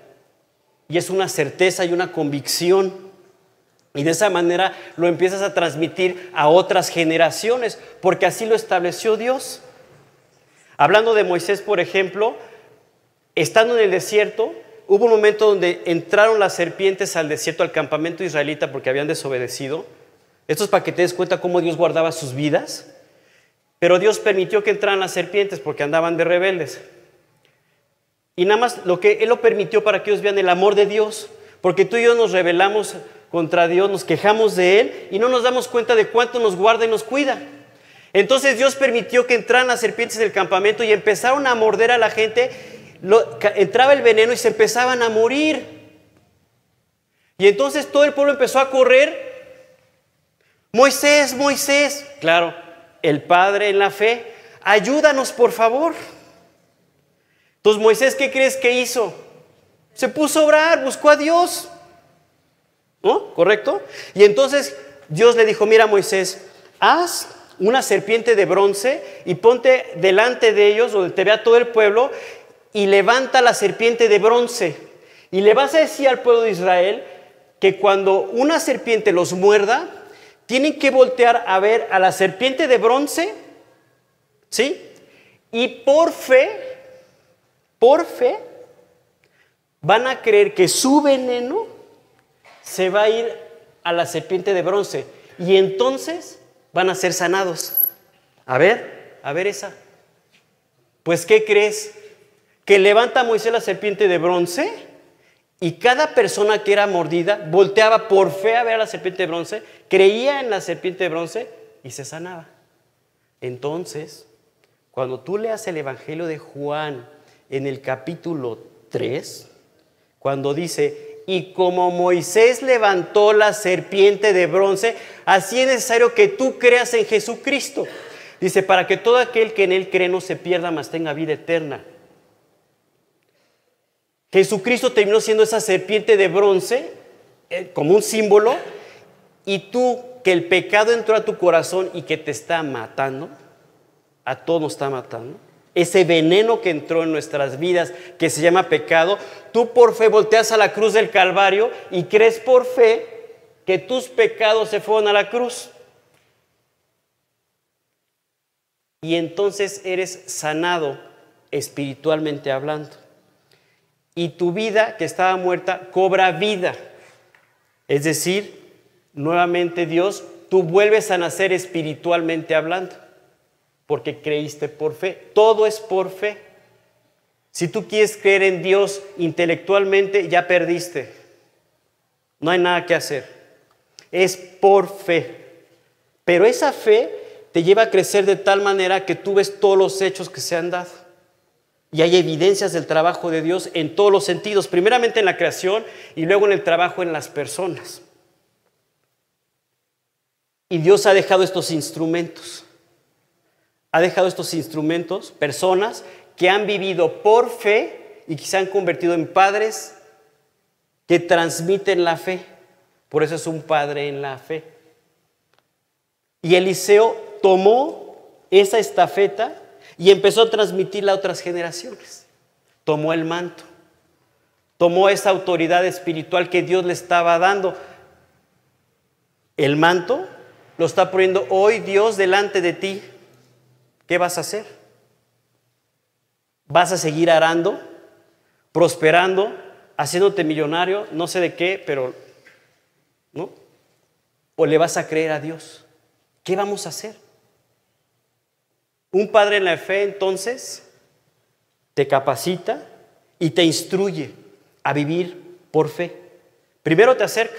Y es una certeza y una convicción. Y de esa manera lo empiezas a transmitir a otras generaciones, porque así lo estableció Dios. Hablando de Moisés, por ejemplo, estando en el desierto, hubo un momento donde entraron las serpientes al desierto, al campamento israelita, porque habían desobedecido. Esto es para que te des cuenta cómo Dios guardaba sus vidas. Pero Dios permitió que entraran las serpientes porque andaban de rebeldes. Y nada más lo que Él lo permitió para que ellos vean el amor de Dios. Porque tú y yo nos rebelamos contra Dios, nos quejamos de Él y no nos damos cuenta de cuánto nos guarda y nos cuida. Entonces Dios permitió que entraran las serpientes del campamento y empezaron a morder a la gente. entraba el veneno y se empezaban a morir. Y entonces todo el pueblo empezó a correr. Moisés, Moisés, claro, el Padre en la fe, ayúdanos por favor. Entonces Moisés, ¿qué crees que hizo? Se puso a orar, buscó a Dios. ¿No? ¿Correcto? Y entonces Dios le dijo, mira Moisés, haz una serpiente de bronce y ponte delante de ellos, donde te vea todo el pueblo, y levanta la serpiente de bronce. Y le vas a decir al pueblo de Israel que cuando una serpiente los muerda, tienen que voltear a ver a la serpiente de bronce, ¿sí? Y por fe, por fe, van a creer que su veneno se va a ir a la serpiente de bronce. Y entonces van a ser sanados. A ver, a ver esa. Pues, ¿qué crees? Que levanta a Moisés la serpiente de bronce y cada persona que era mordida volteaba por fe a ver a la serpiente de bronce, creía en la serpiente de bronce y se sanaba. Entonces, cuando tú leas el Evangelio de Juan en el capítulo 3, cuando dice, y como Moisés levantó la serpiente de bronce, así es necesario que tú creas en Jesucristo. Dice, para que todo aquel que en él cree no se pierda, mas tenga vida eterna. Jesucristo terminó siendo esa serpiente de bronce eh, como un símbolo y tú que el pecado entró a tu corazón y que te está matando, a todos nos está matando, ese veneno que entró en nuestras vidas que se llama pecado, tú por fe volteas a la cruz del Calvario y crees por fe que tus pecados se fueron a la cruz. Y entonces eres sanado espiritualmente hablando y tu vida que estaba muerta cobra vida. Es decir, nuevamente Dios, tú vuelves a nacer espiritualmente hablando, porque creíste por fe. Todo es por fe. Si tú quieres creer en Dios intelectualmente, ya perdiste. No hay nada que hacer. Es por fe. Pero esa fe te lleva a crecer de tal manera que tú ves todos los hechos que se han dado. Y hay evidencias del trabajo de Dios en todos los sentidos, primeramente en la creación y luego en el trabajo en las personas. Y Dios ha dejado estos instrumentos. Ha dejado estos instrumentos, personas que han vivido por fe y que se han convertido en padres que transmiten la fe. Por eso es un padre en la fe. Y Eliseo tomó esa estafeta y empezó a transmitirla a otras generaciones. Tomó el manto, tomó esa autoridad espiritual que Dios le estaba dando. El manto lo está poniendo hoy Dios delante de ti. ¿Qué vas a hacer? ¿Vas a seguir arando, prosperando, haciéndote millonario, no sé de qué, pero ¿no? ¿O le vas a creer a Dios? ¿Qué vamos a hacer? Un padre en la fe entonces te capacita y te instruye a vivir por fe. Primero te acerca,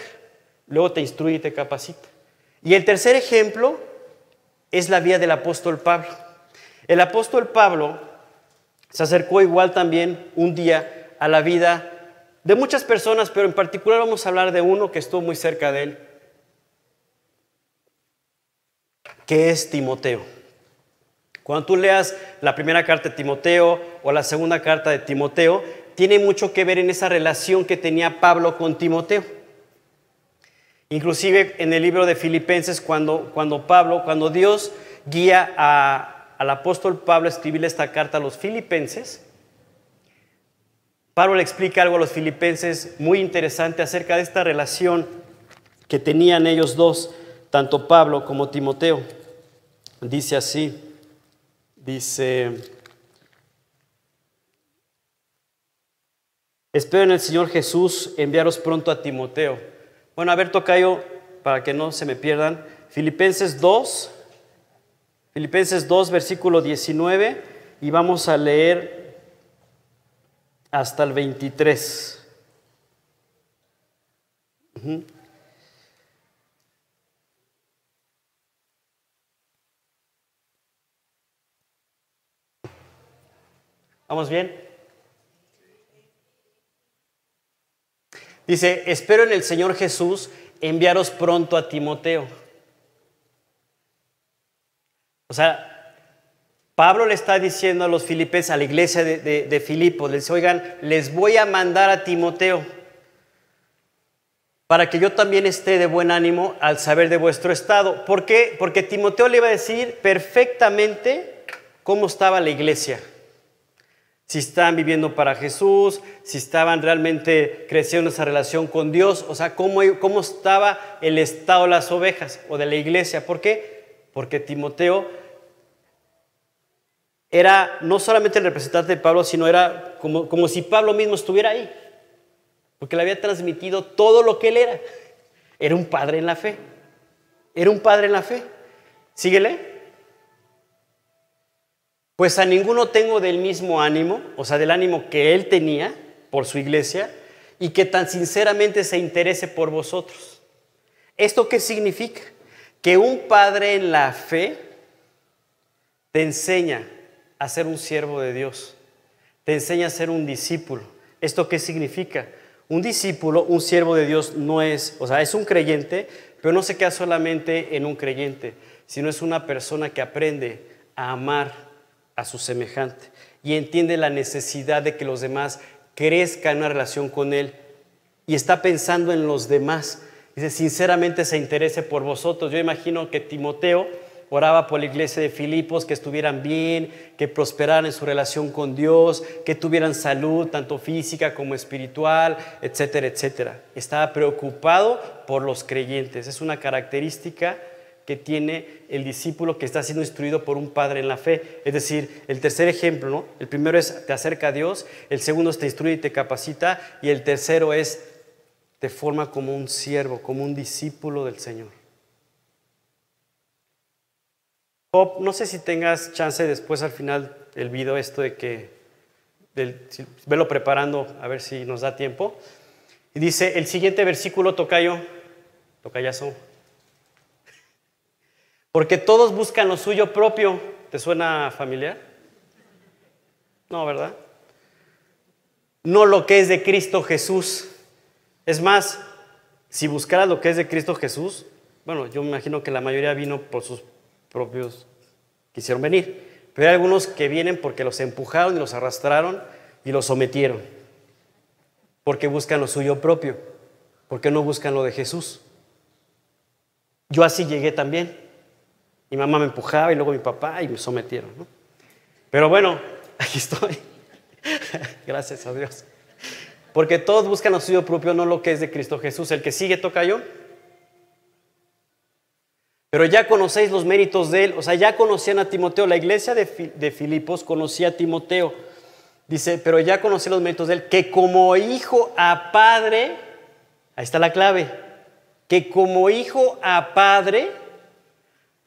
luego te instruye y te capacita. Y el tercer ejemplo es la vía del apóstol Pablo. El apóstol Pablo se acercó igual también un día a la vida de muchas personas, pero en particular vamos a hablar de uno que estuvo muy cerca de él, que es Timoteo. Cuando tú leas la primera carta de Timoteo o la segunda carta de Timoteo, tiene mucho que ver en esa relación que tenía Pablo con Timoteo. Inclusive en el libro de Filipenses, cuando, cuando Pablo, cuando Dios guía al apóstol Pablo escribirle esta carta a los filipenses, Pablo le explica algo a los filipenses muy interesante acerca de esta relación que tenían ellos dos, tanto Pablo como Timoteo. Dice así, Dice, Espero en el Señor Jesús enviaros pronto a Timoteo. Bueno, a ver, Tocayo, para que no se me pierdan. Filipenses 2, Filipenses 2, versículo 19, y vamos a leer hasta el 23. ¿Vamos bien? Dice, espero en el Señor Jesús enviaros pronto a Timoteo. O sea, Pablo le está diciendo a los filipenses, a la iglesia de, de, Filipos, les dice, oigan, les voy a mandar a Timoteo para que yo también esté de buen ánimo al saber de vuestro estado. ¿Por qué? Porque Timoteo le iba a decir perfectamente cómo estaba la iglesia si estaban viviendo para Jesús, si estaban realmente creciendo esa relación con Dios, o sea, cómo, cómo estaba el estado de las ovejas o de la iglesia. ¿Por qué? Porque Timoteo era no solamente el representante de Pablo, sino era como, como si Pablo mismo estuviera ahí, porque le había transmitido todo lo que él era. Era un padre en la fe, era un padre en la fe. Síguele. Pues a ninguno tengo del mismo ánimo, o sea, del ánimo que él tenía por su iglesia, y que tan sinceramente se interese por vosotros. ¿Esto qué significa? Que un padre en la fe te enseña a ser un siervo de Dios, te enseña a ser un discípulo. ¿Esto qué significa? Un discípulo, un siervo de Dios no es, o sea, es un creyente, pero no se queda solamente en un creyente, sino es una persona que aprende a amar a su semejante y entiende la necesidad de que los demás crezcan en una relación con Él y está pensando en los demás. Dice, sinceramente se interese por vosotros. Yo imagino que Timoteo oraba por la iglesia de Filipos, que estuvieran bien, que prosperaran en su relación con Dios, que tuvieran salud, tanto física como espiritual, etcétera, etcétera. Estaba preocupado por los creyentes. Es una característica que tiene el discípulo que está siendo instruido por un padre en la fe. Es decir, el tercer ejemplo, ¿no? El primero es te acerca a Dios, el segundo es te instruye y te capacita, y el tercero es te forma como un siervo, como un discípulo del Señor. No sé si tengas chance después al final del video esto de que, velo preparando a ver si nos da tiempo. Y dice, el siguiente versículo, tocayo, tocayazo, porque todos buscan lo suyo propio. ¿Te suena familiar? No, ¿verdad? No lo que es de Cristo Jesús. Es más, si buscaras lo que es de Cristo Jesús, bueno, yo me imagino que la mayoría vino por sus propios, quisieron venir. Pero hay algunos que vienen porque los empujaron y los arrastraron y los sometieron. Porque buscan lo suyo propio. Porque no buscan lo de Jesús. Yo así llegué también. Mi mamá me empujaba y luego mi papá y me sometieron. Pero bueno, aquí estoy. Gracias a Dios. Porque todos buscan lo suyo propio, no lo que es de Cristo Jesús. El que sigue toca yo. Pero ya conocéis los méritos de él. O sea, ya conocían a Timoteo. La iglesia de, de Filipos conocía a Timoteo. Dice, pero ya conocí los méritos de él. Que como hijo a padre, ahí está la clave. Que como hijo a padre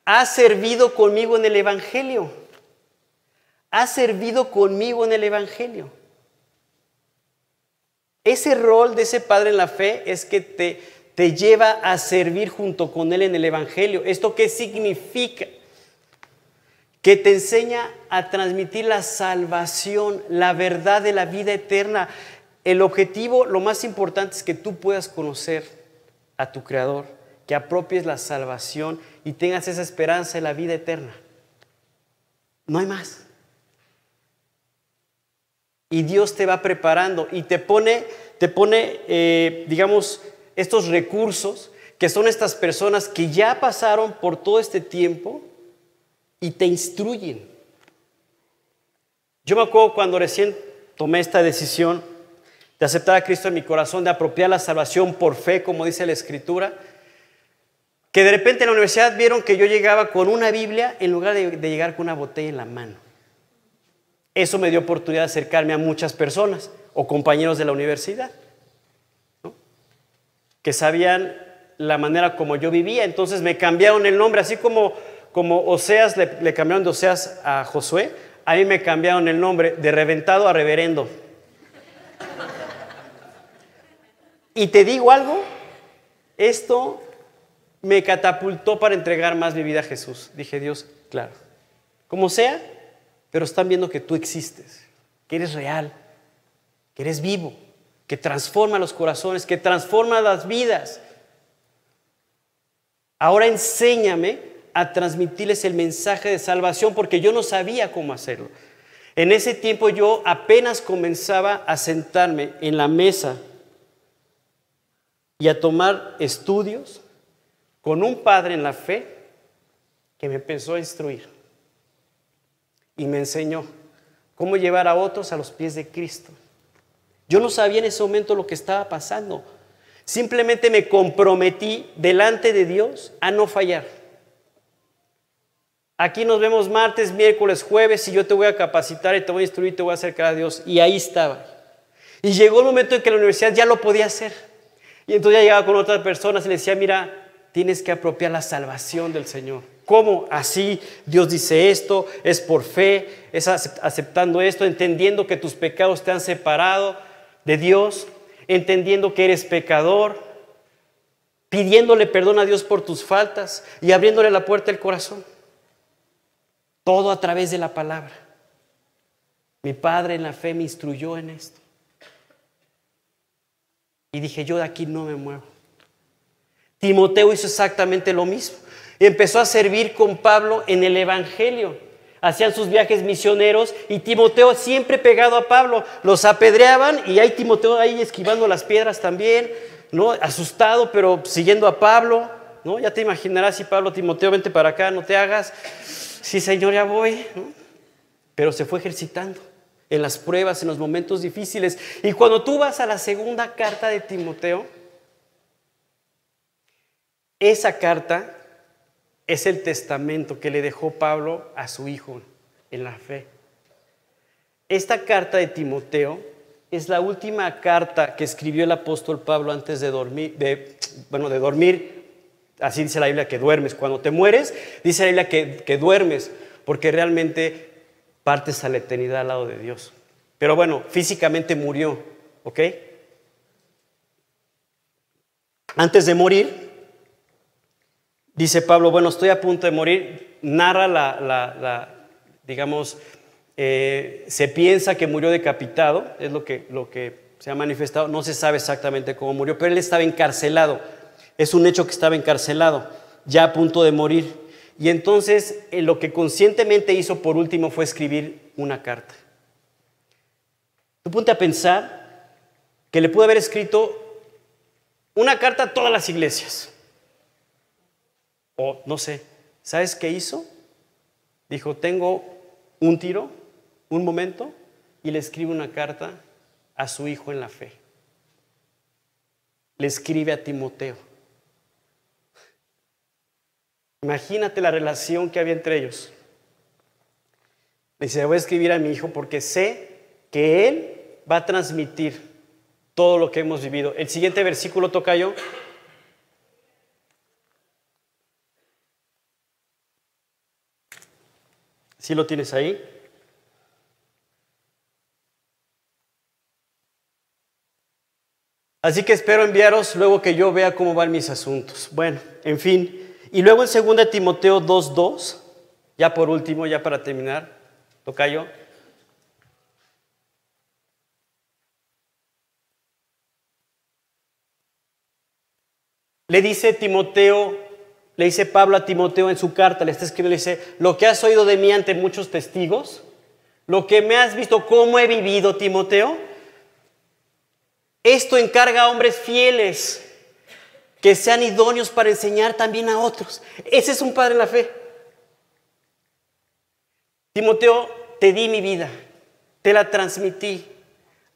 ha servido conmigo en el Evangelio. Ha servido conmigo en el Evangelio. Ese rol de ese padre en la fe es que te, te lleva a servir junto con él en el Evangelio. ¿Esto qué significa? Que te enseña a transmitir la salvación, la verdad de la vida eterna. El objetivo, lo más importante es que tú puedas conocer a tu Creador, que apropies la salvación y tengas esa esperanza en la vida eterna. No hay más. Y Dios te va preparando y te pone, te pone, eh, digamos, estos recursos que son estas personas que ya pasaron por todo este tiempo y te instruyen. Yo me acuerdo cuando recién tomé esta decisión de aceptar a Cristo en mi corazón, de apropiar la salvación por fe, como dice la Escritura que de repente en la universidad vieron que yo llegaba con una Biblia en lugar de, llegar con una botella en la mano. Eso me dio oportunidad de acercarme a muchas personas. o compañeros de la universidad, que sabían la manera como yo vivía, entonces me cambiaron el nombre, así como, como Oseas le, le cambiaron de Oseas a Josué, a mí me cambiaron el nombre de reventado a reverendo. Y te digo algo, esto me catapultó para entregar más mi vida a Jesús. Dije, Dios, claro, como sea, pero están viendo que tú existes, que eres real, que eres vivo, que transforma los corazones, que transforma las vidas. Ahora enséñame a transmitirles el mensaje de salvación porque yo no sabía cómo hacerlo. En ese tiempo yo apenas comenzaba a sentarme en la mesa y a tomar estudios con un padre en la fe que me empezó a instruir y me enseñó cómo llevar a otros a los pies de Cristo. Yo no sabía en ese momento lo que estaba pasando. Simplemente me comprometí delante de Dios a no fallar. Aquí nos vemos martes, miércoles, jueves y yo te voy a capacitar y te voy a instruir, te voy a acercar a Dios. Y ahí estaba. Y llegó el momento en que la universidad ya lo podía hacer. Y entonces ya llegaba con otras personas y le decía, mira, tienes que apropiar la salvación del Señor. ¿Cómo? Así Dios dice esto, es por fe, es aceptando esto, entendiendo que tus pecados te han separado de Dios, entendiendo que eres pecador, pidiéndole perdón a Dios por tus faltas y abriéndole la puerta del corazón. Todo a través de la palabra. Mi padre en la fe me instruyó en esto. Y dije, yo de aquí no me muevo. Timoteo hizo exactamente lo mismo. Empezó a servir con Pablo en el Evangelio. Hacían sus viajes misioneros y Timoteo siempre pegado a Pablo. Los apedreaban y hay Timoteo ahí esquivando las piedras también, ¿no? Asustado, pero siguiendo a Pablo, ¿no? Ya te imaginarás si Pablo, Timoteo, vente para acá, no te hagas. Sí, Señor, ya voy. Pero se fue ejercitando en las pruebas, en los momentos difíciles. Y cuando tú vas a la segunda carta de Timoteo, esa carta es el testamento que le dejó Pablo a su hijo en la fe. Esta carta de Timoteo es la última carta que escribió el apóstol Pablo antes de dormir, bueno, de dormir. Así dice la Biblia que duermes. Cuando te mueres, dice la Biblia que, que duermes, porque realmente partes a la eternidad al lado de Dios. Pero bueno, físicamente murió, ¿ok? Antes de morir, dice Pablo, bueno, estoy a punto de morir, narra la, digamos, eh, se piensa que murió decapitado, es lo que, lo que se ha manifestado, no se sabe exactamente cómo murió, pero él estaba encarcelado, es un hecho que estaba encarcelado, ya a punto de morir. Y entonces eh, lo que conscientemente hizo por último fue escribir una carta. Tú ponte a pensar que le pudo haber escrito una carta a todas las iglesias. O no sé, ¿sabes qué hizo? Dijo, tengo un tiro, un momento, y le escribe una carta a su hijo en la fe. Le escribe a Timoteo. Imagínate la relación que había entre ellos. Le dice, voy a escribir a mi hijo porque sé que él va a transmitir todo lo que hemos vivido. El siguiente versículo toca yo. ¿Sí lo tienes ahí? Así que espero enviaros luego que yo vea cómo van mis asuntos. Bueno, en fin. Y luego en 2 Timoteo 2.2, ya por último, ya para terminar, tocayo. Le dice Timoteo, le dice Pablo a Timoteo en su carta, le está escribiendo, le dice, lo que has oído de mí ante muchos testigos, lo que me has visto, cómo he vivido, Timoteo, esto encarga a hombres fieles que sean idóneos para enseñar también a otros. Ese es un padre en la fe. Timoteo, te di mi vida, te la transmití.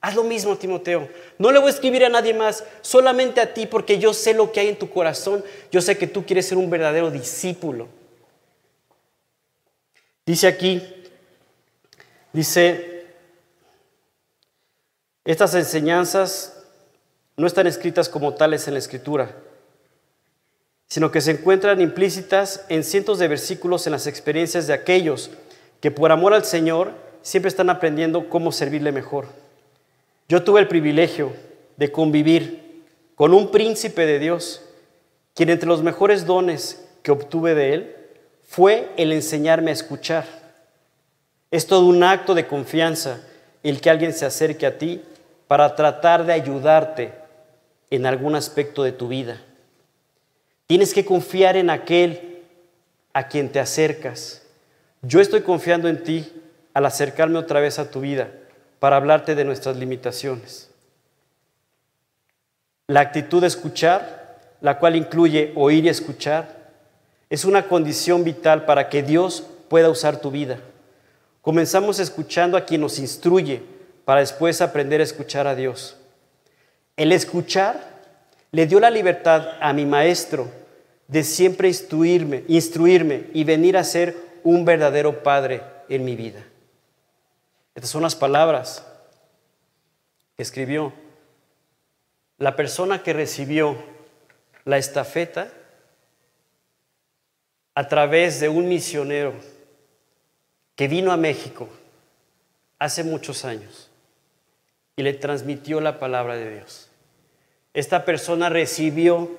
Haz lo mismo, Timoteo. No le voy a escribir a nadie más, solamente a ti, porque yo sé lo que hay en tu corazón. Yo sé que tú quieres ser un verdadero discípulo. Dice aquí, dice, Estas enseñanzas no están escritas como tales en la Escritura, sino que se encuentran implícitas en cientos de versículos en las experiencias de aquellos que por amor al Señor siempre están aprendiendo cómo servirle mejor. Yo tuve el privilegio de convivir con un príncipe de Dios, quien entre los mejores dones que obtuve de él fue el enseñarme a escuchar. Es todo un acto de confianza el que alguien se acerque a ti para tratar de ayudarte en algún aspecto de tu vida. Tienes que confiar en aquel a quien te acercas. Yo estoy confiando en ti al acercarme otra vez a tu vida para hablarte de nuestras limitaciones. La actitud de escuchar, la cual incluye oír y escuchar, es una condición vital para que Dios pueda usar tu vida. Comenzamos escuchando a quien nos instruye, para después aprender a escuchar a Dios. El escuchar le dio la libertad a mi maestro de siempre instruirme, instruirme y venir a ser un verdadero padre en mi vida. Estas son las palabras que escribió la persona que recibió la estafeta a través de un misionero que vino a México hace muchos años y le transmitió la palabra de Dios. Esta persona recibió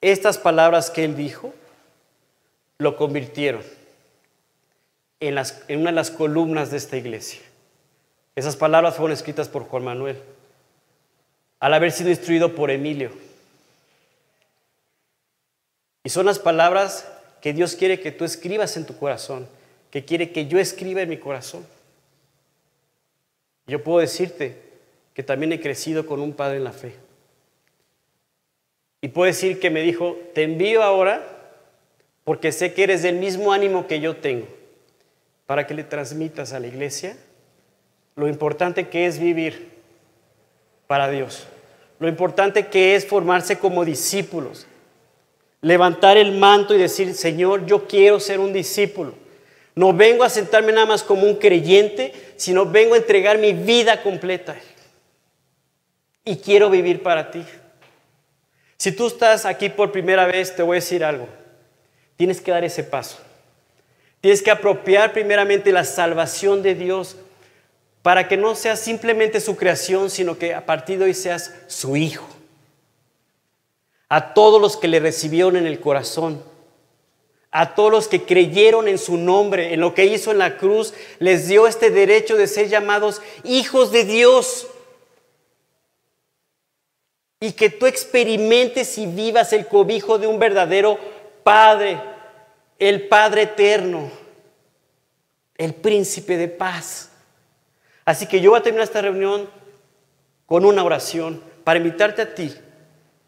estas palabras que él dijo, lo convirtieron en, una de las columnas de esta iglesia. Esas palabras fueron escritas por Juan Manuel, al haber sido instruido por Emilio. Y son las palabras que Dios quiere que tú escribas en tu corazón, que quiere que yo escriba en mi corazón. Yo puedo decirte que también he crecido con un padre en la fe. Y puedo decir que me dijo, te envío ahora porque sé que eres del mismo ánimo que yo tengo, para que le transmitas a la iglesia lo importante que es vivir para Dios, lo importante que es formarse como discípulos, levantar el manto y decir, Señor, yo quiero ser un discípulo. No vengo a sentarme nada más como un creyente, sino vengo a entregar mi vida completa. Y quiero vivir para ti. Si tú estás aquí por primera vez, te voy a decir algo. Tienes que dar ese paso. Tienes que apropiar primeramente la salvación de Dios para que no seas simplemente su creación, sino que a partir de hoy seas su hijo. A todos los que le recibieron en el corazón, a todos los que creyeron en su nombre, en lo que hizo en la cruz, les dio este derecho de ser llamados hijos de Dios. Y que tú experimentes y vivas el cobijo de un verdadero Padre, el Padre eterno, el príncipe de paz. Así que yo voy a terminar esta reunión con una oración para invitarte a ti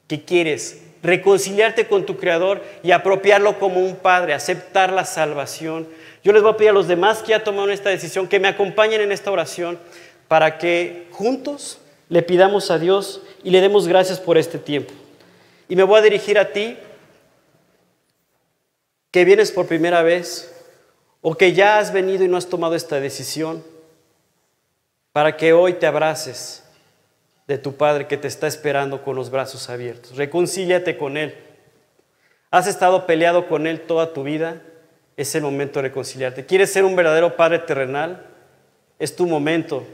que quieres reconciliarte con tu Creador y apropiarlo como un Padre, aceptar la salvación. Yo les voy a pedir a los demás que ya tomaron esta decisión que me acompañen en esta oración para que juntos le pidamos a Dios y le demos gracias por este tiempo. Y me voy a dirigir a ti que vienes por primera vez o que ya has venido y no has tomado esta decisión para que hoy te abraces de tu Padre que te está esperando con los brazos abiertos. Reconcíliate con Él. ¿Has estado peleado con Él toda tu vida? Es el momento de reconciliarte. ¿Quieres ser un verdadero Padre terrenal? Es tu momento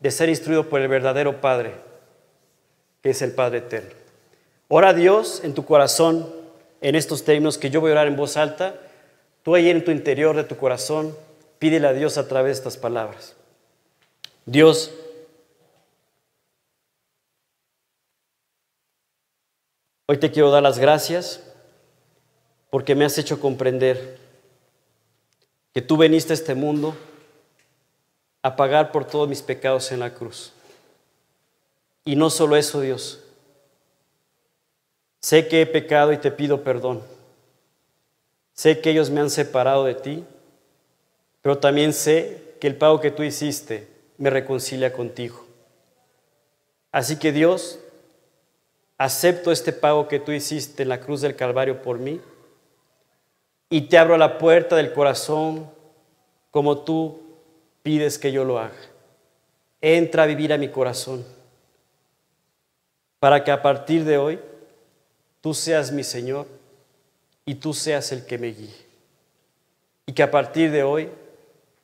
de ser instruido por el verdadero Padre, que es el Padre eterno. Ora a Dios en tu corazón en estos términos que yo voy a orar en voz alta. Tú ahí en tu interior de tu corazón, pídele a Dios a través de estas palabras. Dios, Hoy te quiero dar las gracias porque me has hecho comprender que tú veniste a este mundo a pagar por todos mis pecados en la cruz. Y no solo eso, Dios. Sé que he pecado y te pido perdón. Sé que ellos me han separado de ti, pero también sé que el pago que tú hiciste me reconcilia contigo. Así que Dios, acepto este pago que tú hiciste en la cruz del Calvario por mí y te abro la puerta del corazón como tú pides que yo lo haga. entra a vivir a mi corazón, para que a partir de hoy tú seas mi Señor y tú seas el que me guíe. Y que a partir de hoy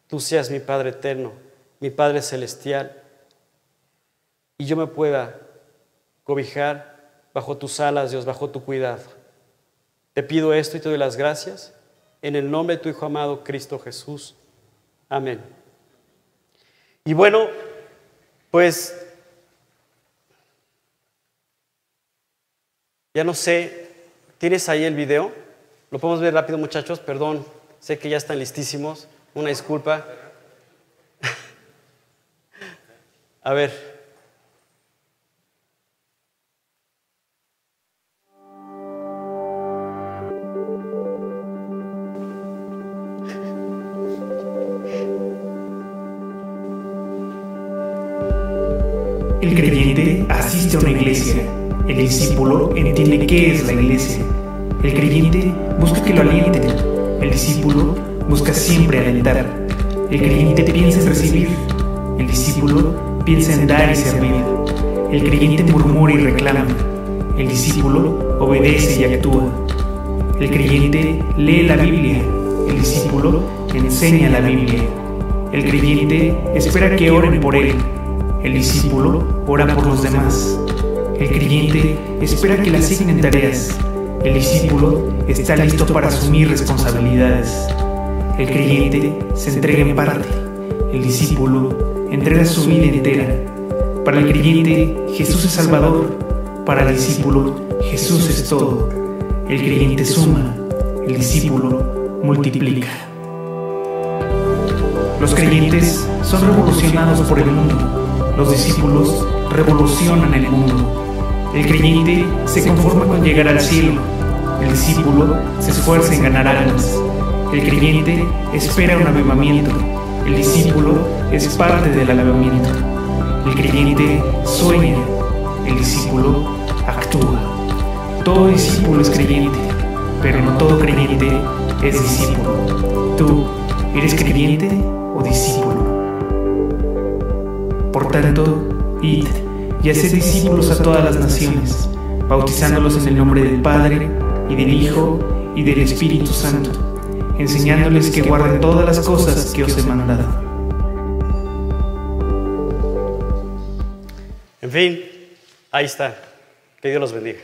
tú seas mi Padre eterno, mi Padre celestial, y yo me pueda cobijar bajo tus alas, Dios, bajo tu cuidado. Te pido esto y te doy las gracias en el nombre de tu Hijo amado, Cristo Jesús. Amén. Y bueno, pues ya no sé, ¿tienes ahí el video? Lo podemos ver rápido muchachos, perdón, sé que ya están listísimos, una disculpa. A ver. El creyente asiste a una iglesia. El discípulo entiende qué es la iglesia. El creyente busca que lo alienten. El discípulo busca siempre alentar. El creyente piensa en recibir. El discípulo piensa en dar y servir. El creyente murmura y reclama. El discípulo obedece y actúa. El creyente lee la Biblia. El discípulo enseña la Biblia. El creyente espera que oren por él. El discípulo ora por los demás. El creyente espera que le asignen tareas. El discípulo está listo para asumir responsabilidades. El creyente se entrega en parte. El discípulo entrega su vida entera. Para el creyente, Jesús es Salvador. Para el discípulo, Jesús es todo. El creyente suma. El discípulo multiplica. Los creyentes son revolucionados por el mundo los discípulos revolucionan el mundo. El creyente se conforma con llegar al cielo. El discípulo se esfuerza en ganar almas. El creyente espera un avivamiento. El discípulo es parte del avivamiento. El creyente sueña. El discípulo actúa. Todo discípulo es creyente, pero no todo creyente es discípulo. ¿Tú eres creyente o discípulo? Por tanto, id y haced discípulos a todas las naciones, bautizándolos en el nombre del Padre, y del Hijo, y del Espíritu Santo, enseñándoles que guarden todas las cosas que os he mandado. En fin, ahí está. Que Dios los bendiga.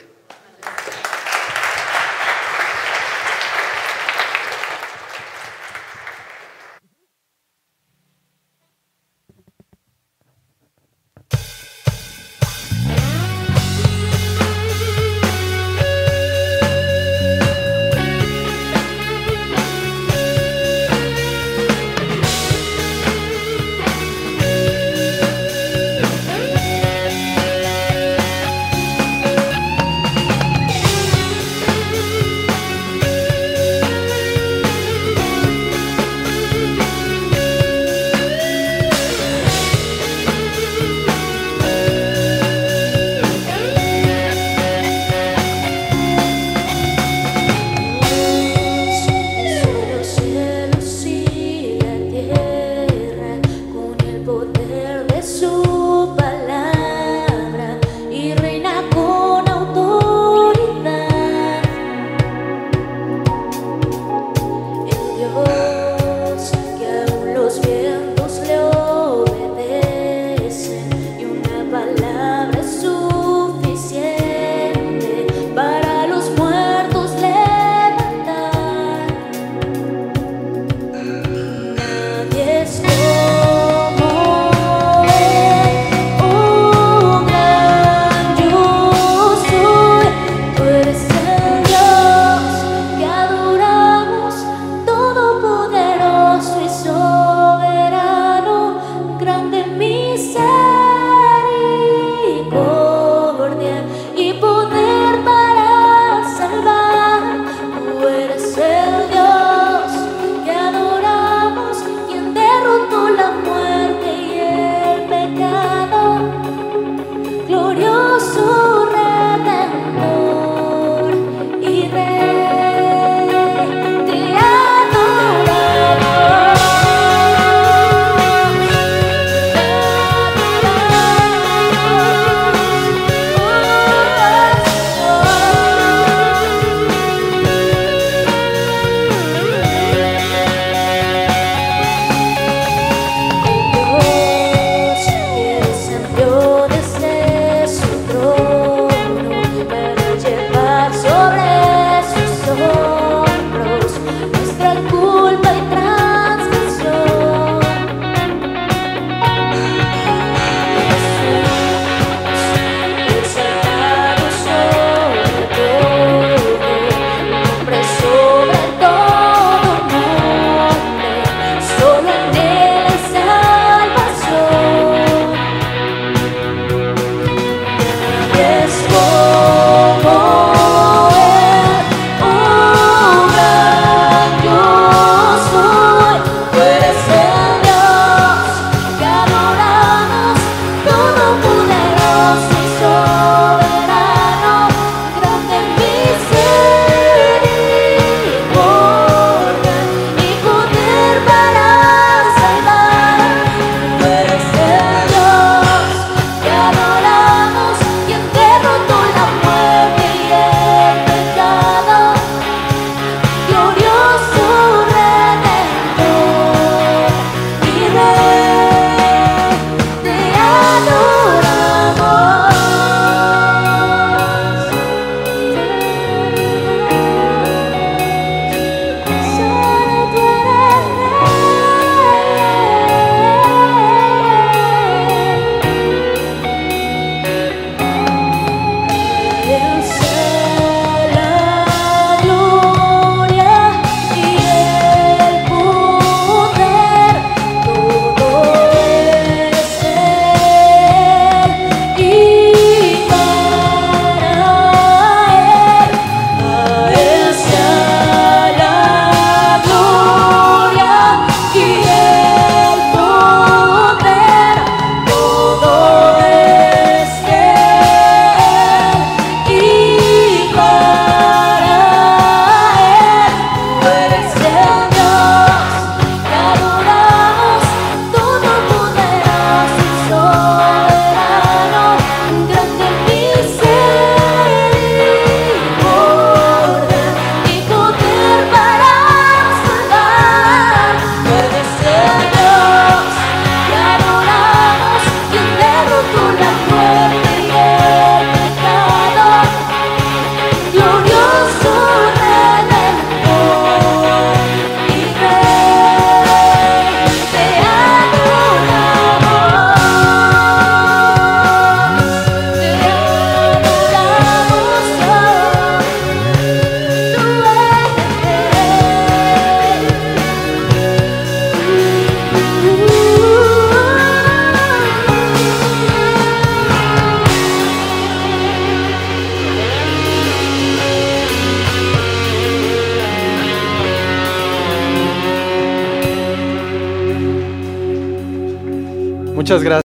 Gracias.